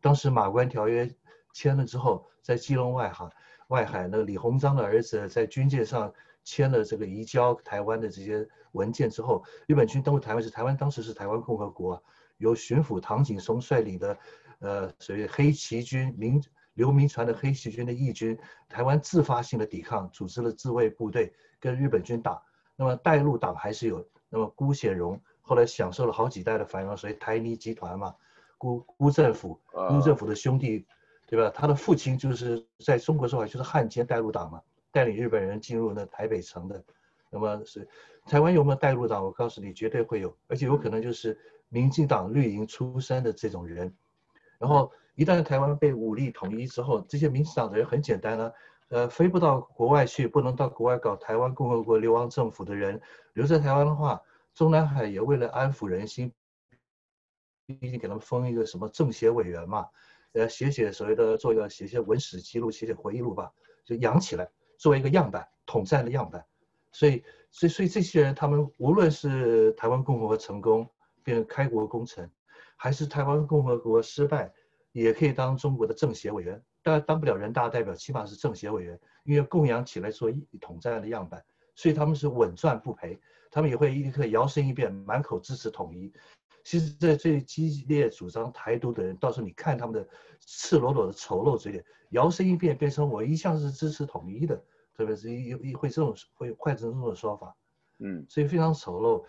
当时马关条约签了之后，在基隆外海，外海那李鸿章的儿子在军舰上签了这个移交台湾的这些文件之后，日本军登陆台湾是，台湾当时是台湾共和国，由巡抚唐景崧率领的，呃，所谓黑旗军民。刘铭传的黑旗军的义军，台湾自发性的抵抗，组织了自卫部队跟日本军打。那么带路党还是有。那么辜显荣后来享受了好几代的繁荣，所以台泥集团嘛，辜辜政府，辜政府的兄弟，对吧？他的父亲就是在中国说法就是汉奸带路党嘛，带领日本人进入那台北城的。那么是台湾有没有带路党？我告诉你，绝对会有，而且有可能就是民进党绿营出身的这种人，然后。一旦台湾被武力统一之后，这些民进党的人很简单呢、呃，飞不到国外去，不能到国外搞台湾共和国流亡政府的人，留在台湾的话，中南海也为了安抚人心，毕竟给他们封一个什么政协委员嘛，呃，写写所谓的做一个写写文史记录，写写回忆录吧，就养起来，作为一个样板，统战的样板。所以，所以，所以这些人，他们无论是台湾共和国成功变成开国功臣，还是台湾共和国失败。也可以当中国的政协委员，当然当不了人大代表，起码是政协委员，因为供养起来做一统战的样板，所以他们是稳赚不赔，他们也会立刻摇身一变，满口支持统一，其实，在最激烈主张台独的人，到时候你看他们的赤裸裸的丑陋嘴脸，摇身一变变成我一向是支持统一的，特别是一一会这种会换成这种说法，嗯，所以非常丑陋。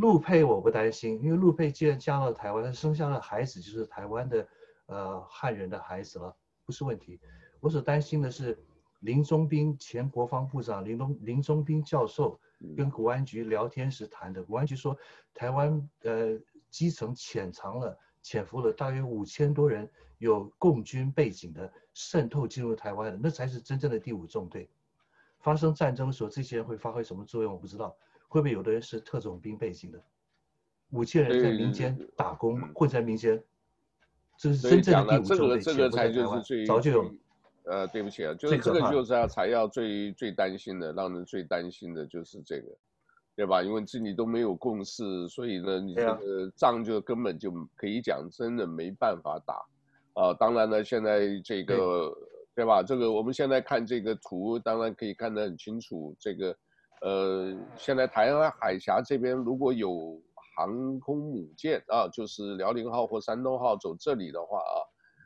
陆配我不担心，因为陆配既然嫁到台湾，他生下的孩子就是台湾的呃汉人的孩子了，不是问题。我所担心的是林宗斌前国防部长林东林宗斌教授跟国安局聊天时谈的，国安局说台湾呃基层潜藏了潜伏了大约五千多人有共军背景的渗透进入台湾的，那才是真正的第五纵队。发生战争的时候，这些人会发挥什么作用？我不知道。会不会有的人是特种兵背景的？五千人在民间打工，混在民间，这是真正的第五纵队。这个这个才就是最早就有。呃，对不起啊，就是这个就是要才要最最担心的，让人最担心的就是这个，对吧？因为这里都没有共识，所以呢，你这个仗就根本就可以讲真的没办法打。啊，当然了，现在这个对，对吧？这个我们现在看这个图，当然可以看得很清楚，这个。呃，现在台湾海峡这边如果有航空母舰啊，就是辽宁号或山东号走这里的话啊，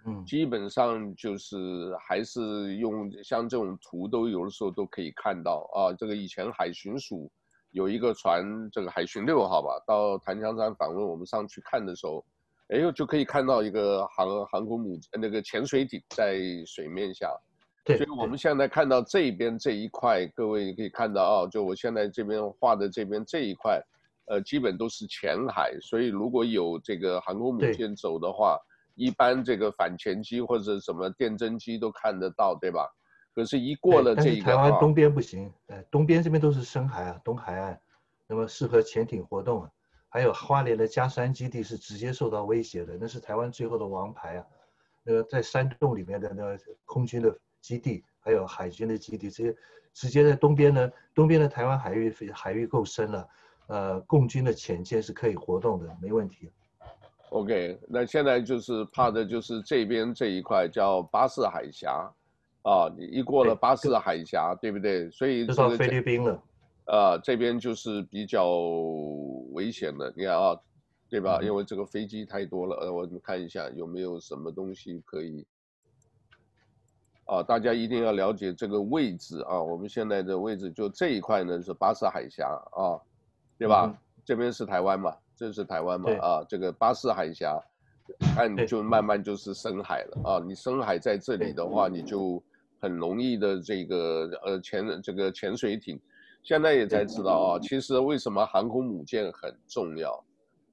嗯，基本上就是还是用像这种图都有的时候都可以看到啊。这个以前海巡署有一个船，这个海巡六号吧，到檀香山访问，我们上去看的时候，哎呦，就可以看到一个航航空母那个潜水艇在水面下。所以我们现在看到这边这一块，各位可以看到啊，就我现在这边画的这边这一块，呃，基本都是浅海。所以如果有这个航空母舰走的话，一般这个反潜机或者什么电侦机都看得到，对吧？可是，一过了这一个，台湾东边不行，呃，东边这边都是深海啊，东海岸，那么适合潜艇活动啊。还有花莲的加山基地是直接受到威胁的，那是台湾最后的王牌啊。那个在山洞里面的那个空军的。基地还有海军的基地，这些直接在东边呢。东边的台湾海域海域够深了，呃，共军的潜舰是可以活动的，没问题。OK，那现在就是怕的就是这边这一块叫巴士海峡，啊，你一过了巴士海峡，对，对不对？所以就到菲律宾了。啊，这边就是比较危险的，你看啊，对吧？嗯、因为这个飞机太多了，呃，我们看一下有没有什么东西可以。啊，大家一定要了解这个位置啊！我们现在的位置就这一块呢是巴士海峡啊，对吧？嗯、这边是台湾嘛，这是台湾嘛啊，这个巴士海峡，看就慢慢就是深海了啊！你深海在这里的话，你就很容易的这个呃潜这个潜水艇，现在也才知道啊，其实为什么航空母舰很重要？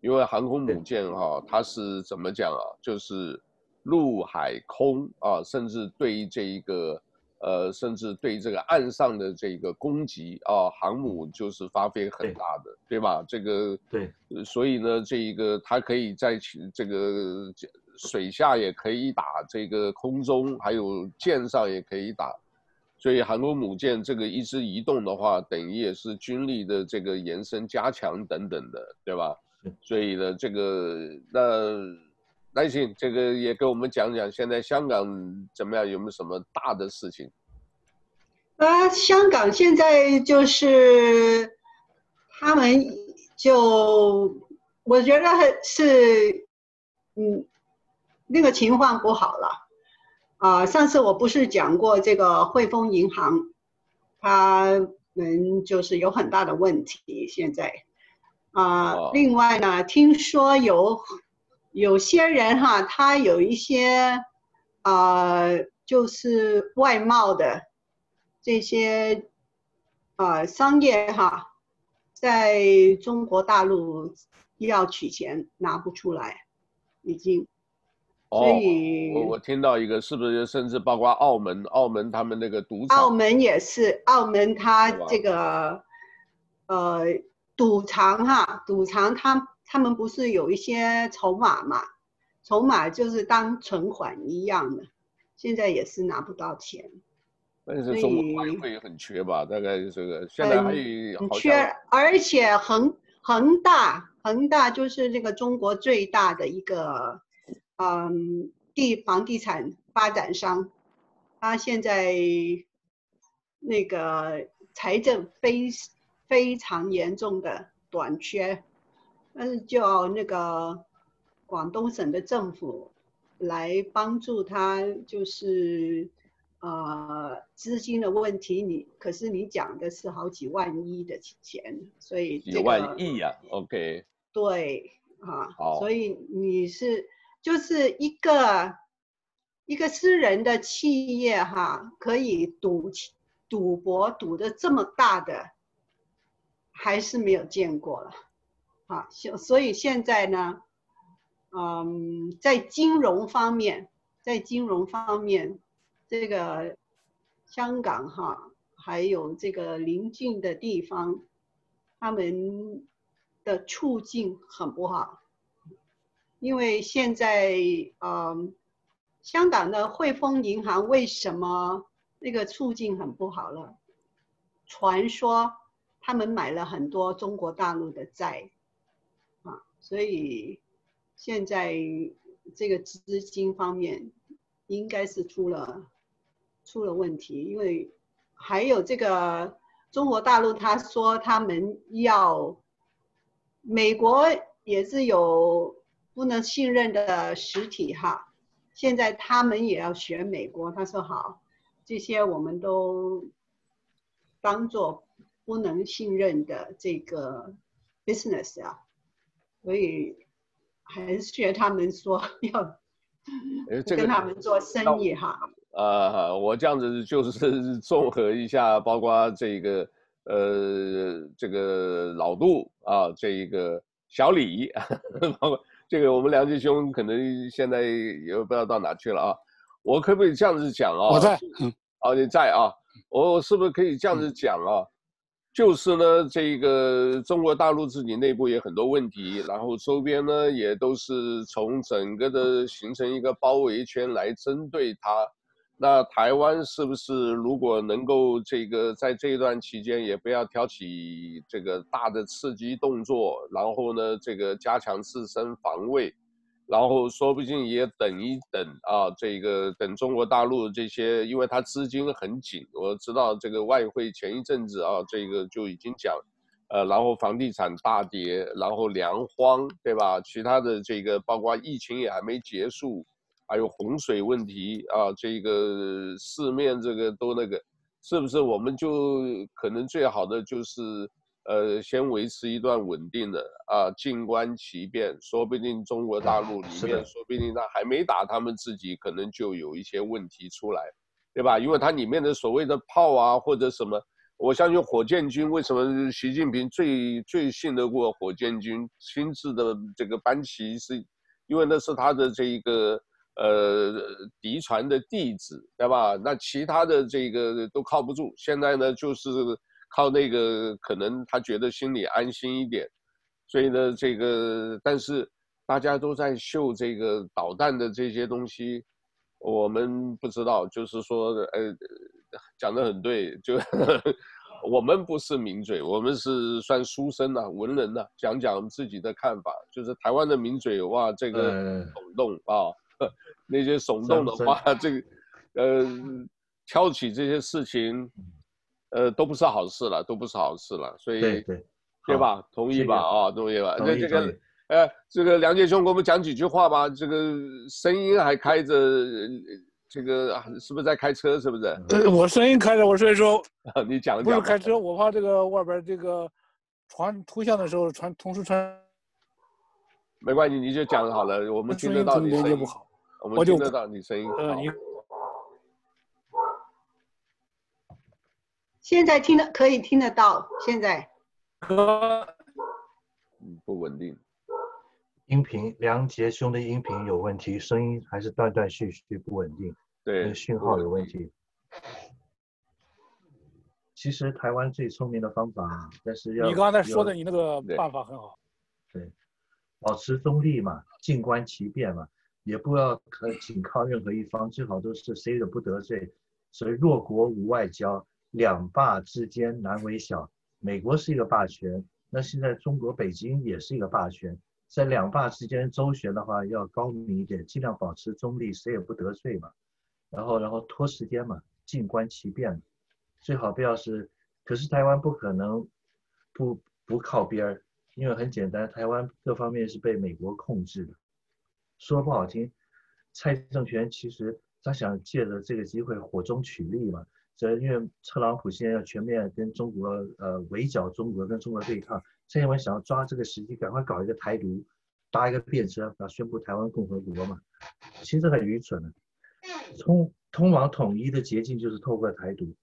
因为航空母舰哈、啊，它是怎么讲啊？就是。陆海空啊，甚至对于这一个，呃，甚至对这个岸上的这个攻击啊，航母就是发挥很大的，对，对吧？这个对，所以呢，这一个它可以在这个水下也可以打，这个空中还有舰上也可以打，所以航空母舰这个一直移动的话，等于也是军力的这个延伸加强等等的，对吧？所以呢，这个那。来信，这个也给我们讲讲，现在香港怎么样？有没有什么大的事情？啊，香港现在就是他们就，我觉得是，嗯，那个情况不好了。啊，上次我不是讲过这个汇丰银行，他们就是有很大的问题。现在，啊，哦、另外呢，听说有。有些人哈，他有一些，呃，就是外贸的这些，呃，商业哈，在中国大陆要取钱拿不出来，已经。所以，哦、我我听到一个，是不是甚至包括澳门？澳门他们那个赌场。澳门也是，澳门他这个，呃，赌场哈，赌场他。他们不是有一些筹码嘛？筹码就是当存款一样的，现在也是拿不到钱。但是中国外汇也很缺吧？大概这个现在还有很缺，而且恒恒大恒大就是这个中国最大的一个嗯地房地产发展商，他现在那个财政非非常严重的短缺。但是叫那个广东省的政府来帮助他，就是呃资金的问题。你可是你讲的是好几万亿的钱，所以几万亿呀？OK。对啊，所以你是就是一个一个私人的企业哈，可以赌赌博赌的这么大的，还是没有见过了。啊，所所以现在呢，嗯，在金融方面，在金融方面，这个香港哈，还有这个邻近的地方，他们的处境很不好，因为现在，嗯，香港的汇丰银行为什么那个处境很不好了？传说他们买了很多中国大陆的债。所以现在这个资金方面应该是出了出了问题，因为还有这个中国大陆，他说他们要美国也是有不能信任的实体哈，现在他们也要学美国，他说好，这些我们都当做不能信任的这个 business 啊。所以还是学他们说 要，跟他们做生意哈。呃，我这样子就是 综合一下，包括这个呃这个老杜啊，这一个小李，包括这个我们梁杰兄可能现在也不知道到哪去了啊。我可不可以这样子讲啊？我在。哦，你在啊？我是不是可以这样子讲啊？就是呢，这个中国大陆自己内部也很多问题，然后周边呢也都是从整个的形成一个包围圈来针对它。那台湾是不是如果能够这个在这一段期间也不要挑起这个大的刺激动作，然后呢这个加强自身防卫？然后说不定也等一等啊，这个等中国大陆这些，因为它资金很紧，我知道这个外汇前一阵子啊，这个就已经讲，呃，然后房地产大跌，然后粮荒，对吧？其他的这个包括疫情也还没结束，还有洪水问题啊，这个四面这个都那个，是不是我们就可能最好的就是？呃，先维持一段稳定的啊，静观其变，说不定中国大陆里面，说不定他还没打，他们自己可能就有一些问题出来，对吧？因为它里面的所谓的炮啊或者什么，我相信火箭军为什么习近平最最信得过火箭军亲自的这个班旗，是因为那是他的这一个呃嫡传的弟子，对吧？那其他的这个都靠不住，现在呢就是。靠那个可能他觉得心里安心一点，所以呢，这个但是大家都在秀这个导弹的这些东西，我们不知道，就是说，呃，讲的很对，就 我们不是名嘴，我们是算书生呐、文人呐，讲讲自己的看法。就是台湾的名嘴哇，这个耸动啊，那些耸动的话，这个呃，挑起这些事情。呃，都不是好事了，都不是好事了，所以对对，对吧？同意吧？啊，同意吧？那这个，呃，这个梁杰兄给我们讲几句话吧。这个声音还开着，这个是不是在开车？是不是？对，我声音开着，我所以说，你讲讲。不是开车，我怕这个外边这个传图像的时候传同时传。没关系，你就讲好了，我们听得到你声音不好，我们听得到你声音。现在听得可以听得到，现在，不稳定，音频梁杰兄的音频有问题，声音还是断断续续不稳定，对，讯号有问题。其实台湾最聪明的方法，但是要你刚才说的你那个办法很好，对，对，保持中立嘛，静观其变嘛，也不要可仅靠任何一方，最好都是谁也不得罪，所以弱国无外交。两霸之间难为小，美国是一个霸权，那现在中国北京也是一个霸权，在两霸之间周旋的话，要高明一点，尽量保持中立，谁也不得罪嘛。然后，然后拖时间嘛，静观其变嘛，最好不要是。可是台湾不可能不不靠边儿，因为很简单，台湾各方面是被美国控制的。说不好听，蔡政权其实他想借着这个机会火中取栗嘛。这因为特朗普现在要全面跟中国呃围剿中国，跟中国对抗，蔡英文想要抓这个时机，赶快搞一个台独，搭一个便车，要宣布台湾共和国嘛。其实很愚蠢的，通通往统一的捷径就是透过台独。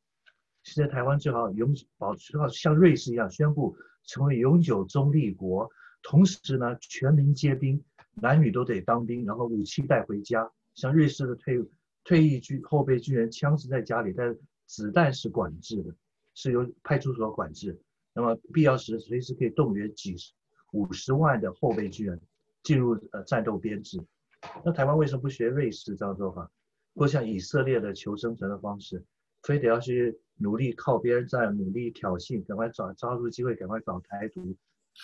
现在台湾最好永保持到像瑞士一样宣布成为永久中立国，同时呢全民皆兵，男女都得当兵，然后武器带回家。像瑞士的退退役军后备军人，枪支在家里，但是子弹是管制的，是由派出所管制。那么必要时随时可以动员几十五十万的后备军人进入呃战斗编制。那台湾为什么不学瑞士这样做法，或像以色列的求生存的方式，非得要去努力靠边站，努力挑衅，赶快抓抓住机会，赶快搞台独？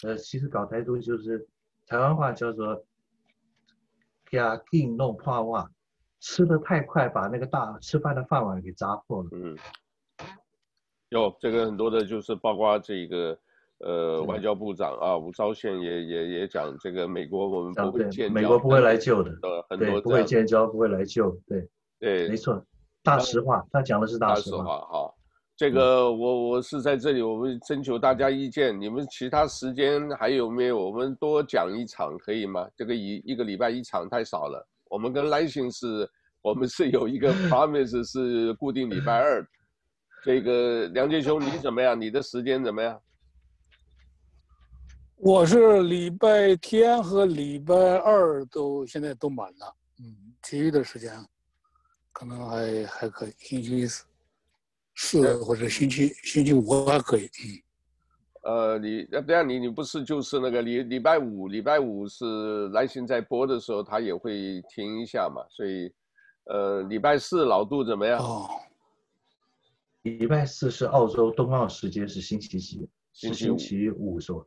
呃，其实搞台独就是台湾话叫做“夹紧弄破瓦”，吃的太快，把那个大吃饭的饭碗给砸破了。嗯，有这个很多的，就是包括这个。呃，外交部长啊，吴钊燮也也也讲，这个美国我们不会建交，美国不会来救的，很多不会建交，不会来救，对对，没错，大实话，他讲的是大实话。哈，这个我我是在这里，我们征求大家意见，你们其他时间还有没有？我们多讲一场可以吗？这个一一个礼拜一场太少了。我们跟赖幸是，我们是有一个 promise 是固定礼拜二。这个梁杰兄，你怎么样？你的时间怎么样？我是礼拜天和礼拜二都现在都满了，嗯，其余的时间可能还还可以，星期四四或者星期星期五还可以，嗯。呃，你那这样你你不是就是那个礼礼拜五礼拜五是蓝星在播的时候他也会听一下嘛，所以呃礼拜四老杜怎么样？哦，礼拜四是澳洲冬奥时间是星期几？星期五，星期五是吧？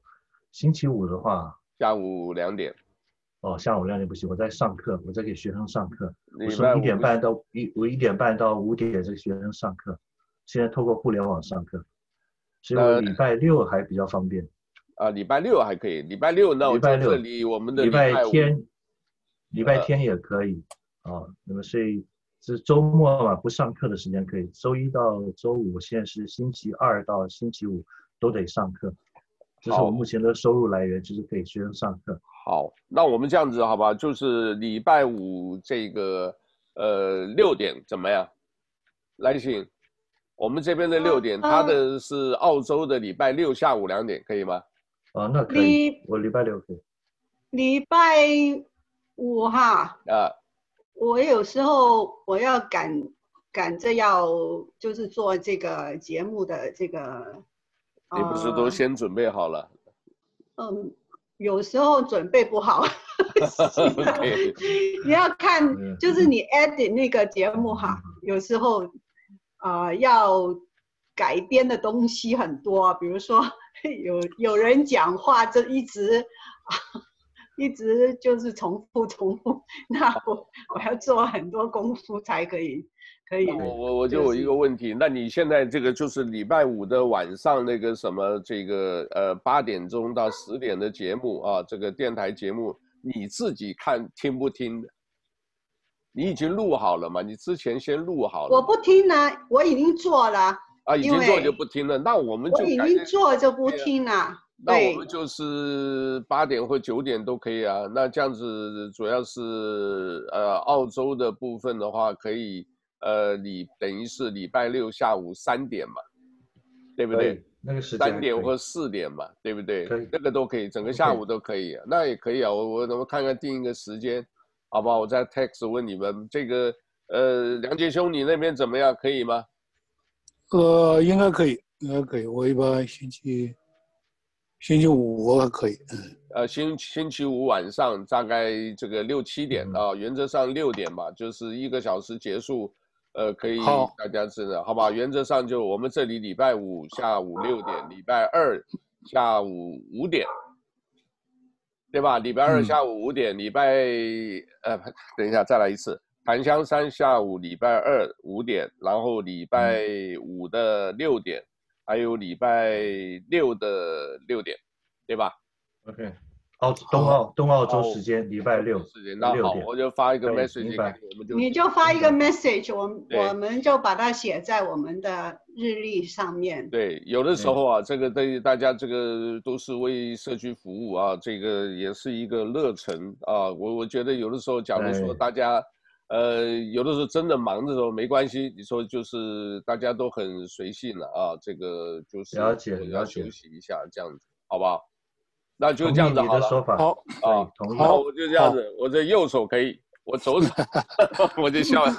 星期五的话，下午两点。哦，下午两点不行，我在上课，我在给学生上课。我从一点半到一，我一点半到五点这个学生上课，现在透过互联网上课，所以我礼拜六还比较方便。啊，礼拜六还可以，礼拜六那我在这里我们的礼拜，礼拜天，礼拜天也可以。啊、呃，那么所以是周末嘛，不上课的时间可以，周一到周五，现在是星期二到星期五都得上课。这是我目前的收入来源，就是给学生上课。好，那我们这样子好吧，就是礼拜五这个呃六点怎么样？来信，我们这边的六点，他的是澳洲的礼拜六下午两点，可以吗？啊，那可以，我礼拜六可以。礼拜五哈啊，我有时候我要赶赶着要就是做这个节目的这个。你不是都先准备好了？嗯，有时候准备不好。你要看，就是你 edit 那个节目哈，有时候啊、呃、要改编的东西很多，比如说有有人讲话就一直 一直就是重复重复，那我我要做很多功夫才可以。可以，我我我就有一个问题，那你现在这个就是礼拜五的晚上那个什么这个呃八点钟到十点的节目啊，这个电台节目你自己看听不听的？你已经录好了嘛？你之前先录好了？我不听呢，我已经做了。啊，已经做就不听了。那我们就我已经做就不听了。那我们就是八点或九点都可以啊。那这样子主要是呃澳洲的部分的话可以。呃，你等于是礼拜六下午三点嘛，对不对？那个时间三点或四点嘛，对不对？那个都可以，整个下午都可以啊。那也可以啊，我我我看看定一个时间，好不好？我在 text 问你们这个，呃，梁杰兄，你那边怎么样？可以吗？呃，应该可以，应该可以。我一般星期星期五我还可以。嗯。呃，星星期五晚上大概这个六七点啊，原则上六点吧，就是一个小时结束。呃，可以，大家知道，好吧？原则上就我们这里礼拜五下午六点，礼拜二下午五点，对吧？礼拜二下午五点，礼拜呃，等一下再来一次，檀香山下午礼拜二五点，然后礼拜五的六点，还有礼拜六的六点，对吧？OK。澳东澳东澳洲时间礼拜六时间，那好，我就发一个 message 给你，我们就你就发一个 message，我们我们就把它写在我们的日历上面。对，有的时候啊，这个对大家这个都是为社区服务啊，这个也是一个热忱啊。我我觉得有的时候，假如说大家，呃，有的时候真的忙的时候没关系，你说就是大家都很随性了啊，这个就是了解要，休息一下这样子，好不好？那就这样子好了。好啊，好，我就这样子。我这右手可以，我左手 我就笑了。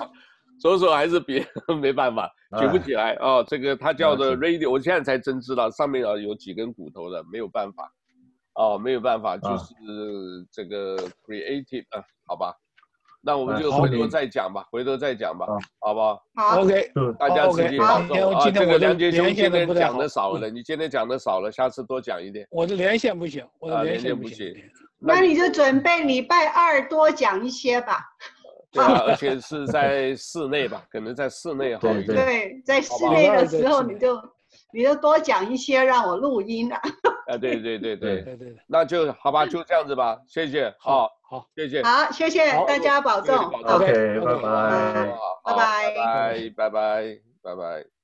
左手还是别没办法举不起来啊。这个它叫做 radio，我现在才真知道上面啊有几根骨头的，没有办法。哦，没有办法，就是这个 creative 啊，好吧。那我们就回头再讲吧，回头再讲吧，好不好？好，OK，大家自己保重啊。这个梁杰兄今天讲的少了，你今天讲的少了，下次多讲一点。我的连线不行，我的连线不行。那你就准备礼拜二多讲一些吧。对啊，而且 是在室内吧，可能在室内好一点。对，在室内的时候你就你就多讲一些，让我录音了。啊，对对对对对对，那就好吧，就这样子吧，谢谢，好。好，谢谢。好，谢谢大家，保重。OK，拜拜。拜拜，拜拜，拜拜，拜拜。